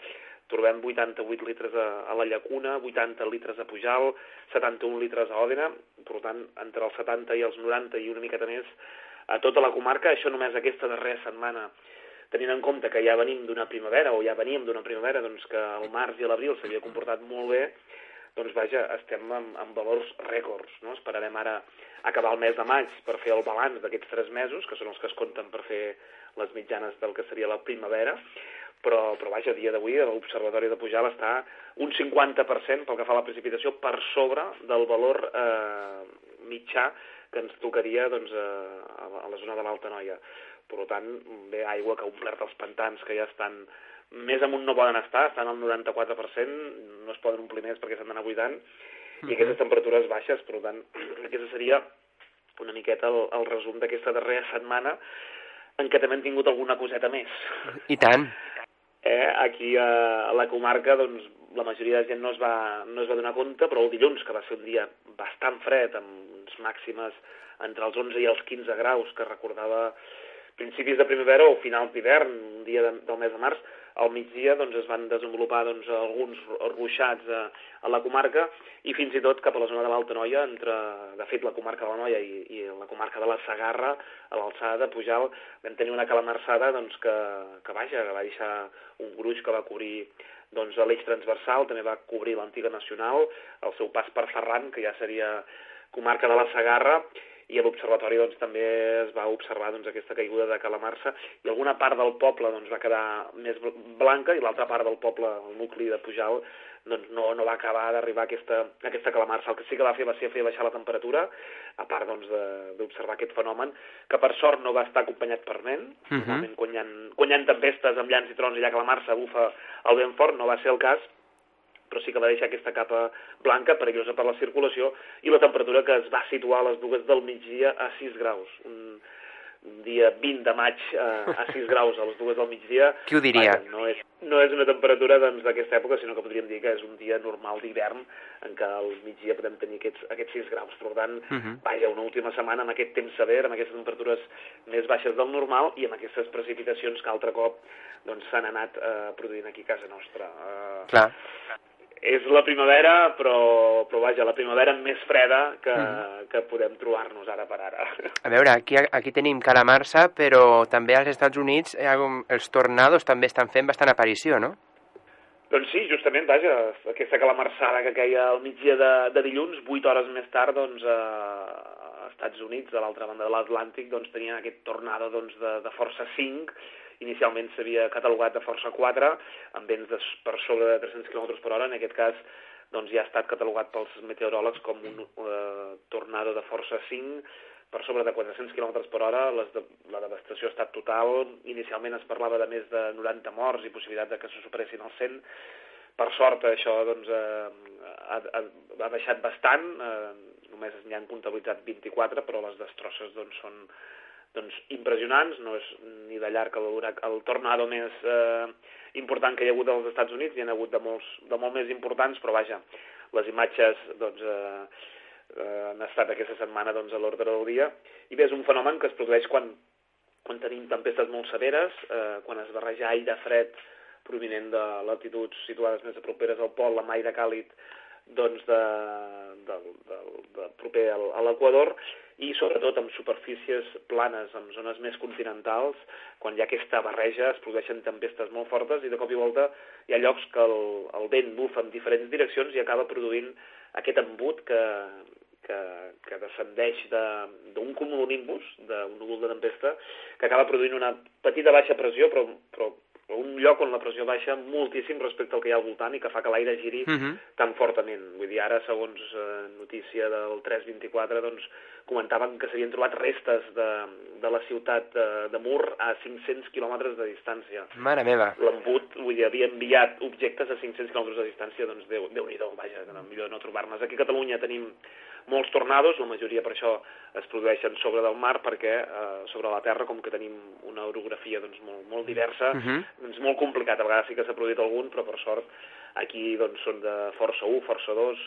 Trobem 88 litres a, a la Llacuna, 80 litres a Pujal, 71 litres a Òdena, per tant, entre els 70 i els 90 i una miqueta més a tota la comarca, això només aquesta darrera setmana tenint en compte que ja venim d'una primavera, o ja veníem d'una primavera, doncs que el març i l'abril s'havia comportat molt bé, doncs vaja, estem amb, amb valors rècords, no? Esperarem ara acabar el mes de maig per fer el balanç d'aquests tres mesos, que són els que es compten per fer les mitjanes del que seria la primavera, però, però vaja, dia d'avui l'Observatori de Pujal està un 50% pel que fa a la precipitació per sobre del valor eh, mitjà que ens tocaria doncs, a, a la zona de l'Alta Noia. Per tant, bé, aigua que ha omplert els pantans que ja estan més amunt no poden estar, estan al 94%, no es poden omplir més perquè s'han d'anar buidant, i aquestes temperatures baixes, per tant, aquesta seria una miqueta el, el resum d'aquesta darrera setmana en què també hem tingut alguna coseta més. I tant. Eh, aquí a, a la comarca doncs, la majoria de gent no es, va, no es va donar compte, però el dilluns, que va ser un dia bastant fred, amb uns màximes entre els 11 i els 15 graus, que recordava principis de primavera o finals d'hivern, un dia de, del mes de març, al migdia doncs, es van desenvolupar doncs, alguns ruixats a, a la comarca i fins i tot cap a la zona de l'Alta Noia, entre, de fet, la comarca de la Noia i, i la comarca de la Sagarra, a l'alçada de Pujal, vam tenir una calamarsada doncs, que, que, vaja, que va deixar un gruix que va cobrir doncs, l'eix transversal, també va cobrir l'antiga nacional, el seu pas per Ferran, que ja seria comarca de la Sagarra, i a l'observatori doncs, també es va observar doncs, aquesta caiguda de calamarsa i alguna part del poble doncs, va quedar més bl- blanca i l'altra part del poble, el nucli de Pujal, doncs, no, no va acabar d'arribar aquesta, aquesta calamarsa. El que sí que va fer va ser fer baixar la temperatura, a part doncs, de- d'observar aquest fenomen, que per sort no va estar acompanyat per vent. Mhm. Normalment quan hi, ha, quan hi ha tempestes amb llanç i trons i ha calamarsa, bufa el vent fort, no va ser el cas, però sí que va deixar aquesta capa blanca, perillosa per la circulació, i la temperatura que es va situar a les dues del migdia a 6 graus. Un, un dia 20 de maig eh, a 6 graus a les dues del migdia... Qui ho diria? Vaja, no, és, no és una temperatura doncs, d'aquesta època, sinó que podríem dir que és un dia normal d'hivern en què al migdia podem tenir aquests, aquests 6 graus. Per tant, Mhm. vaja, una última setmana amb aquest temps sever, amb aquestes temperatures més baixes del normal i amb aquestes precipitacions que altre cop doncs, s'han anat eh, produint aquí a casa nostra. Eh, Clar. És la primavera, però, però vaja, la primavera més freda que, Mhm. que podem trobar-nos ara per ara. A veure, aquí, aquí tenim calamarsa, però també als Estats Units eh, els tornados també estan fent bastant aparició, no? Doncs sí, justament, vaja, aquesta calamarsada que queia al migdia de, de dilluns, 8 hores més tard, doncs, a, a Estats Units, a l'altra banda de l'Atlàntic, doncs tenien aquest tornado doncs, de, de força 5, inicialment s'havia catalogat de força 4, amb vents de, per sobre de 300 km per hora, en aquest cas doncs, ja ha estat catalogat pels meteoròlegs com un eh, tornado de força 5, per sobre de 400 km per hora, les de, la devastació ha estat total, inicialment es parlava de més de 90 morts i possibilitat de que se superessin els 100, per sort això doncs, eh, ha, ha, ha baixat bastant, eh, només n'hi han comptabilitzat 24, però les destrosses doncs, són doncs, impressionants, no és ni de llarg el, el tornado més eh, important que hi ha hagut als Estats Units, hi ha hagut de, molts, de molt més importants, però vaja, les imatges doncs, eh, eh, han estat aquesta setmana doncs, a l'ordre del dia, i bé, és un fenomen que es produeix quan, quan tenim tempestes molt severes, eh, quan es barreja aire fred provinent de latituds situades més properes al pol, amb aire càlid doncs de, de, de, de proper a l'equador i sobretot amb superfícies planes, amb zones més continentals, quan hi ha aquesta barreja es produeixen tempestes molt fortes i de cop i volta hi ha llocs que el, el vent bufa en diferents direccions i acaba produint aquest embut que, que, que descendeix de- d'un cumulonimbus, d'un núvol de tempesta, que acaba produint una petita baixa pressió, però, però un lloc on la pressió baixa moltíssim respecte al que hi ha al voltant i que fa que l'aire giri Mhm. tan fortament. Vull dir, ara, segons eh, notícia del 324, doncs, comentaven que s'havien trobat restes de, de la ciutat de, de Mur a 500 quilòmetres de distància. Mare meva. L'embut, vull dir, havia enviat objectes a 500 quilòmetres de distància, doncs Déu, déu nhi vaja, no, millor no trobar-nos. Aquí a Catalunya tenim molts tornados, la majoria per això es produeixen sobre del mar, perquè eh, sobre la terra, com que tenim una orografia doncs, molt, molt diversa, Mhm. Doncs molt complicat. A vegades sí que s'ha produït algun, però per sort aquí doncs, són de força 1, força 2,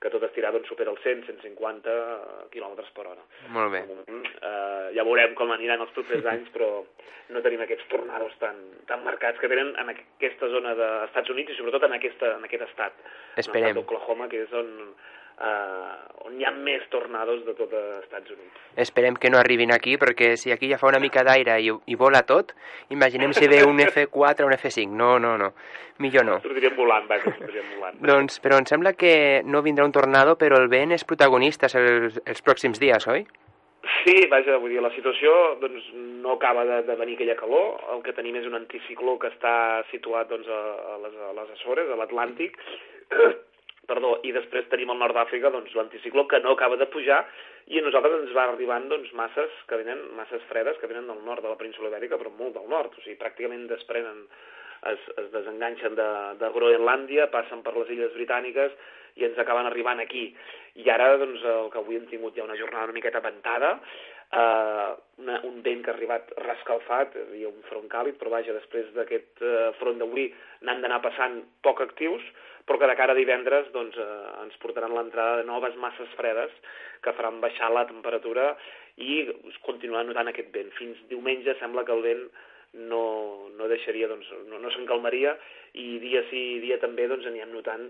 que tot estirar doncs, supera els 100, 150 quilòmetres per hora. Molt bé. Mm, eh, ja veurem com aniran els propers anys, però no tenim aquests tornados tan, tan marcats que tenen en aquesta zona dels Estats Units i sobretot en, aquesta, en aquest estat, Esperem. en l'estat d'Oklahoma, que és on, eh, on hi ha més tornados de tot els Estats Units. Esperem que no arribin aquí, perquè si aquí ja fa una mica d'aire i, i vola tot, imaginem si ve un F4 o un F5. No, no, no. Millor no. Sortiríem volant, vaja, sortiríem volant. Doncs, però em sembla que no vindrà un tornado, però el vent és protagonista els, els pròxims dies, oi? Sí, vaja, vull dir, la situació doncs, no acaba de, de venir aquella calor, el que tenim és un anticicló que està situat doncs, a, a, les, a les Açores, a l'Atlàntic, perdó, i després tenim al nord d'Àfrica doncs, l'anticicló que no acaba de pujar i a nosaltres ens va arribant doncs, masses que venen, masses fredes que venen del nord de la península Ibèrica, però molt del nord, o sigui, pràcticament desprenen, es, es desenganxen de, de Groenlàndia, passen per les illes britàniques i ens acaben arribant aquí. I ara, doncs, el que avui hem tingut ja una jornada una miqueta ventada, eh, una, un vent que ha arribat rescalfat, hi havia un front càlid, però vaja, després d'aquest eh, front d'avui n'han d'anar passant poc actius, però que de cara a divendres doncs, eh, ens portaran l'entrada de noves masses fredes que faran baixar la temperatura i es continuarà notant aquest vent. Fins diumenge sembla que el vent no, no deixaria, doncs, no, no s'encalmaria i dia sí dia també doncs, anirem notant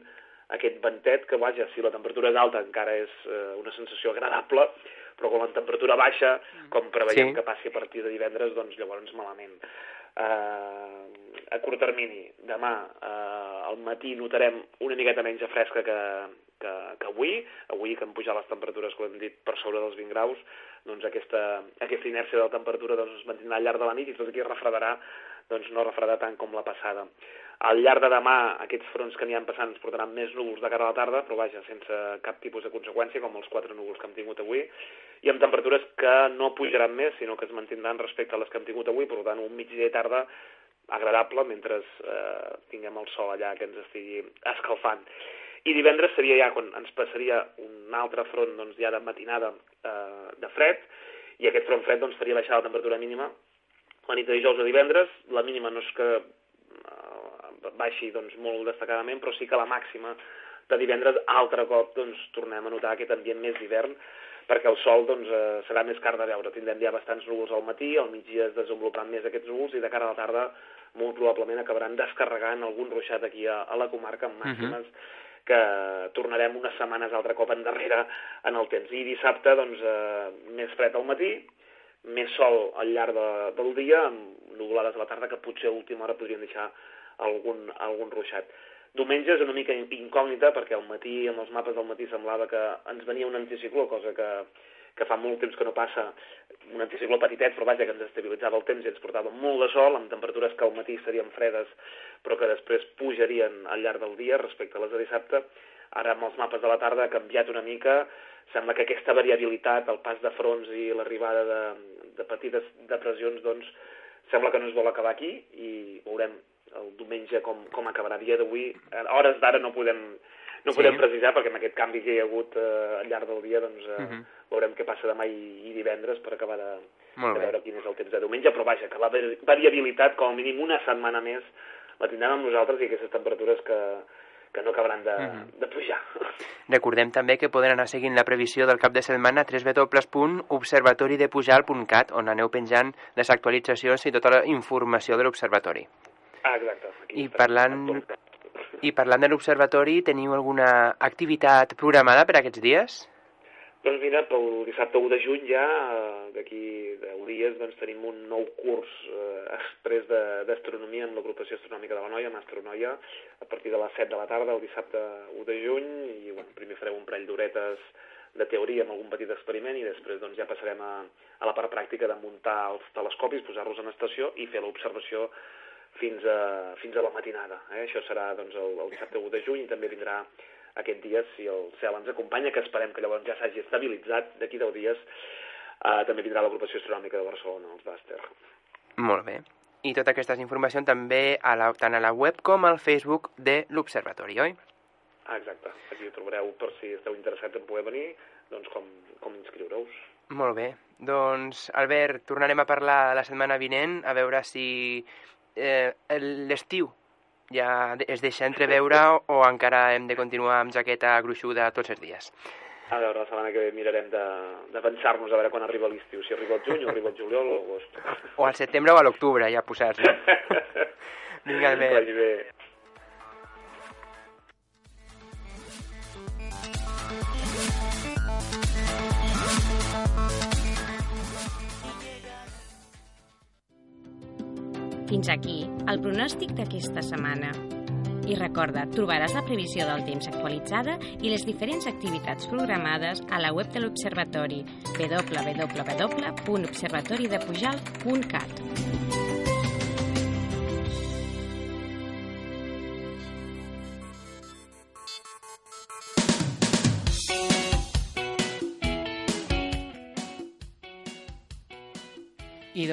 aquest ventet que, vaja, si la temperatura és alta encara és eh, una sensació agradable, però quan la temperatura baixa, com preveiem Sí. que passi a partir de divendres, doncs llavors malament. Eh, a curt termini, demà eh, al matí notarem una miqueta menys de fresca que, que, que avui, avui que han pujat les temperatures, com hem dit, per sobre dels 20 graus, doncs aquesta, aquesta inèrcia de la temperatura doncs, es mantindrà al llarg de la nit i tot aquí refredarà, doncs no refredarà tant com la passada. Al llarg de demà, aquests fronts que aniran passant ens portaran més núvols de cara a la tarda, però vaja, sense cap tipus de conseqüència, com els quatre núvols que hem tingut avui, i amb temperatures que no pujaran més, sinó que es mantindran respecte a les que hem tingut avui, per tant, un migdia i tarda agradable mentre eh, tinguem el sol allà que ens estigui escalfant. I divendres seria ja quan ens passaria un altre front doncs, ja de matinada eh, de fred. I aquest front fred doncs, faria baixar la temperatura mínima la nit de dijous a divendres, la mínima no és que baixi doncs, molt destacadament, però sí que la màxima de divendres altre cop doncs, tornem a notar aquest ambient més d'hivern perquè el sol doncs, eh, serà més car de veure. Tindrem ja bastants núvols al matí, al migdia es desenvoluparan més aquests núvols i de cara a la tarda molt probablement acabaran descarregant algun ruixat aquí a, a la comarca amb màximes que tornarem unes setmanes altre cop endarrere en el temps. I dissabte, doncs, eh, més fred al matí, més sol al llarg de, del dia, amb nuvolades a la tarda que potser a última hora podrien deixar algun, algun ruixat. Diumenge és una mica in- incògnita perquè al matí, amb els mapes del matí, semblava que ens venia un anticicló, cosa que, que fa molt temps que no passa, un anticicló petitet, però vaja, que ens estabilitzava el temps i ens portava molt de sol, amb temperatures que al matí serien fredes, però que després pujarien al llarg del dia respecte a les de dissabte. Ara amb els mapes de la tarda ha canviat una mica, sembla que aquesta variabilitat, el pas de fronts i l'arribada de, de petites depressions, doncs, sembla que no es vol acabar aquí i veurem el diumenge com, com acabarà dia d'avui. A hores d'ara no podem, no Sí. podem precisar perquè amb aquest canvi que hi ha hagut eh, al llarg del dia doncs, eh, Mhm. veurem què passa demà i, i divendres per acabar de, Molt de bé. veure quin és el temps de diumenge, però vaja, que la vari- variabilitat com a mínim una setmana més la tindrem amb nosaltres i aquestes temperatures que, que no acabaran de, Mhm. de pujar. Recordem també que poden anar seguint la previsió del cap de setmana a www.observatoridepujal.cat on aneu penjant les actualitzacions i tota la informació de l'observatori. Ah, exacte. Aquí I parlant. I parlant de l'observatori, teniu alguna activitat programada per aquests dies? Doncs mira, pel dissabte 1 de juny ja, eh, d'aquí 10 dies, doncs tenim un nou curs eh, express d'astronomia amb l'agrupació astronòmica de la Noia, amb Astronoia, a partir de les 7 de la tarda, el dissabte 1 de juny, i bueno, primer farem un parell d'horetes de teoria amb algun petit experiment i després doncs, ja passarem a, a la part pràctica de muntar els telescopis, posar-los en estació i fer l'observació fins a, fins a la matinada. Eh? Això serà doncs, el, el dissabte 1 de juny i també vindrà aquest dia, si el cel ens acompanya, que esperem que llavors ja s'hagi estabilitzat d'aquí 10 dies, eh, també vindrà l'agrupació astronòmica de Barcelona, els d'Àster. Molt bé. I totes aquestes informacions també a la, tant a la web com al Facebook de l'Observatori, oi? Ah, exacte. Aquí ho trobareu per si esteu interessats en poder venir, doncs com, com inscriure-us. Molt bé. Doncs, Albert, tornarem a parlar la setmana vinent a veure si eh, l'estiu ja de- es deixa entreveure o encara hem de continuar amb jaqueta gruixuda tots els dies. A veure, la setmana que ve mirarem de- d'avançar-nos a veure quan arriba l'estiu, si arriba el juny o arriba el juliol o l'agost. O al setembre o a l'octubre, ja posats, no? Vinga, bé. Fins aquí el pronòstic d'aquesta setmana. I recorda, trobaràs la previsió del temps actualitzada i les diferents activitats programades a la web de l'Observatori www.observatoridepujal.cat.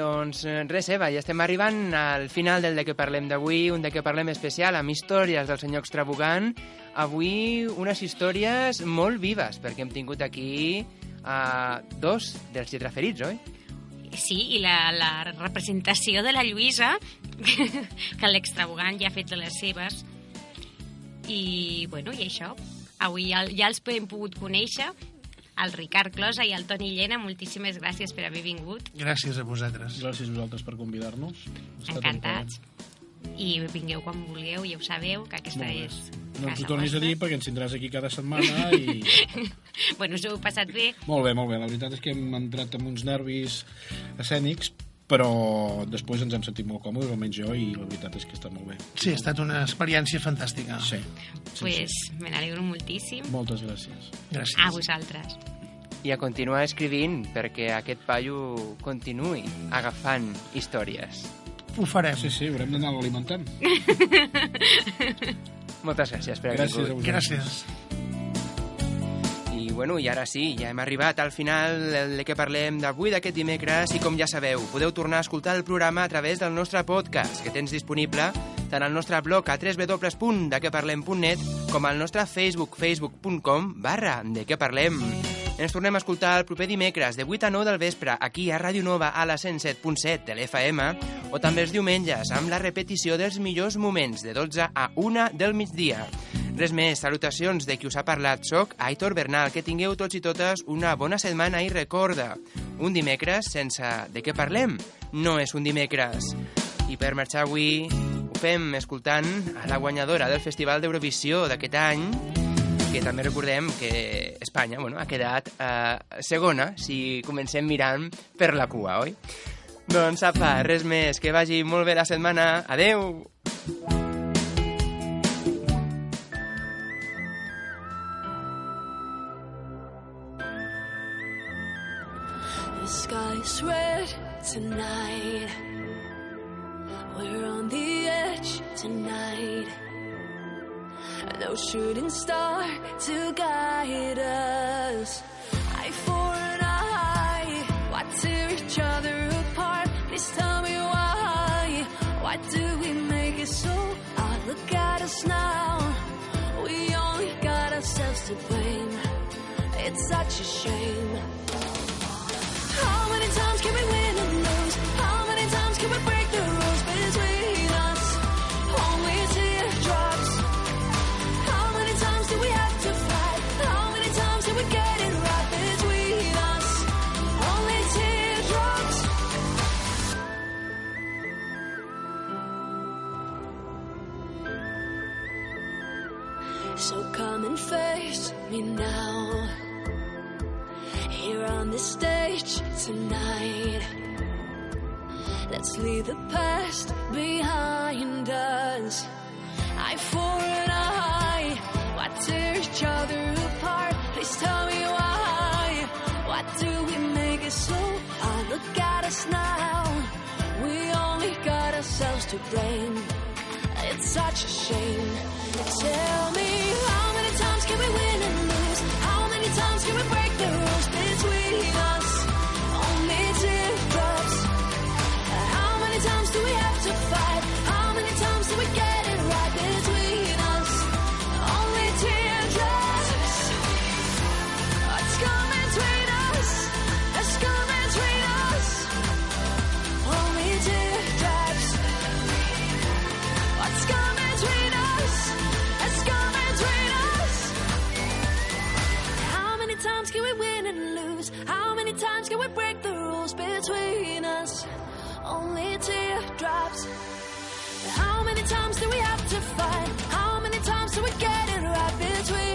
doncs eh, res, Eva, ja estem arribant al final del de què parlem d'avui, un de què parlem especial amb històries del senyor extravagant. Avui unes històries molt vives, perquè hem tingut aquí uh, dos dels lletraferits, oi? Sí, i la, la representació de la Lluïsa, que l'extravagant ja ha fet de les seves. I, bueno, i això. Avui ja, ja els hem pogut conèixer, el Ricard Closa i el Toni Llena. Moltíssimes gràcies per haver vingut. Gràcies a vosaltres. Gràcies a vosaltres per convidar-nos. Encantats. I vingueu quan vulgueu, ja ho sabeu, que aquesta Molt bé. és. No ens ho tornis a dir perquè ens tindràs aquí cada setmana i... Bueno, us ho heu passat bé. molt bé, molt bé. La veritat és que hem entrat amb uns nervis escènics, però després ens hem sentit molt còmodes, almenys jo, i la veritat és que està molt bé. Sí, ha estat una experiència fantàstica. Sí. sí, pues me n'alegro moltíssim. sí. Moltes gràcies. Gràcies. A vosaltres. I a continuar escrivint perquè aquest paio continuï agafant històries. Ho farem. Sí, sí, haurem d'anar alimentant. Moltes gràcies per haver a vingut. vosaltres. Gràcies. I bueno, i ara sí, ja hem arribat al final de què parlem d'avui, d'aquest dimecres, i com ja sabeu, podeu tornar a escoltar el programa a través del nostre podcast, que tens disponible tant al nostre blog a www.dequeparlem.net com al nostre facebook, facebook.com barra de què parlem. Ens tornem a escoltar el proper dimecres de 8 a 9 del vespre aquí a Ràdio Nova a la 107.7 de l'FM o també els diumenges amb la repetició dels millors moments de 12 a 1 del migdia. Res més, salutacions de qui us ha parlat. Soc Aitor Bernal. Que tingueu tots i totes una bona setmana i recorda, un dimecres sense de què parlem no és un dimecres. I per marxar avui ho fem escoltant a la guanyadora del Festival d'Eurovisió d'aquest any, que també recordem que Espanya bueno, ha quedat eh, segona si comencem mirant per la cua, oi? Doncs apa, res més, que vagi molt bé la setmana. Adeu! The sky's red tonight. We're on the edge tonight. No shooting star to guide us. Eye for an eye. Why tear each other apart? Please tell me why. Why do we make it so hard? Look at us now. We only got ourselves to blame. It's such a shame. So come and face me now on the stage tonight. Let's leave the past behind us. Eye for an eye, why tear each other apart? Please tell me why. Why do we make it so hard? Look at us now. We only got ourselves to blame. It's such a shame. Tell me how many times can we win and lose? How many times can we break the rules teardrops. How many times do we have to fight? How many times do we get it right between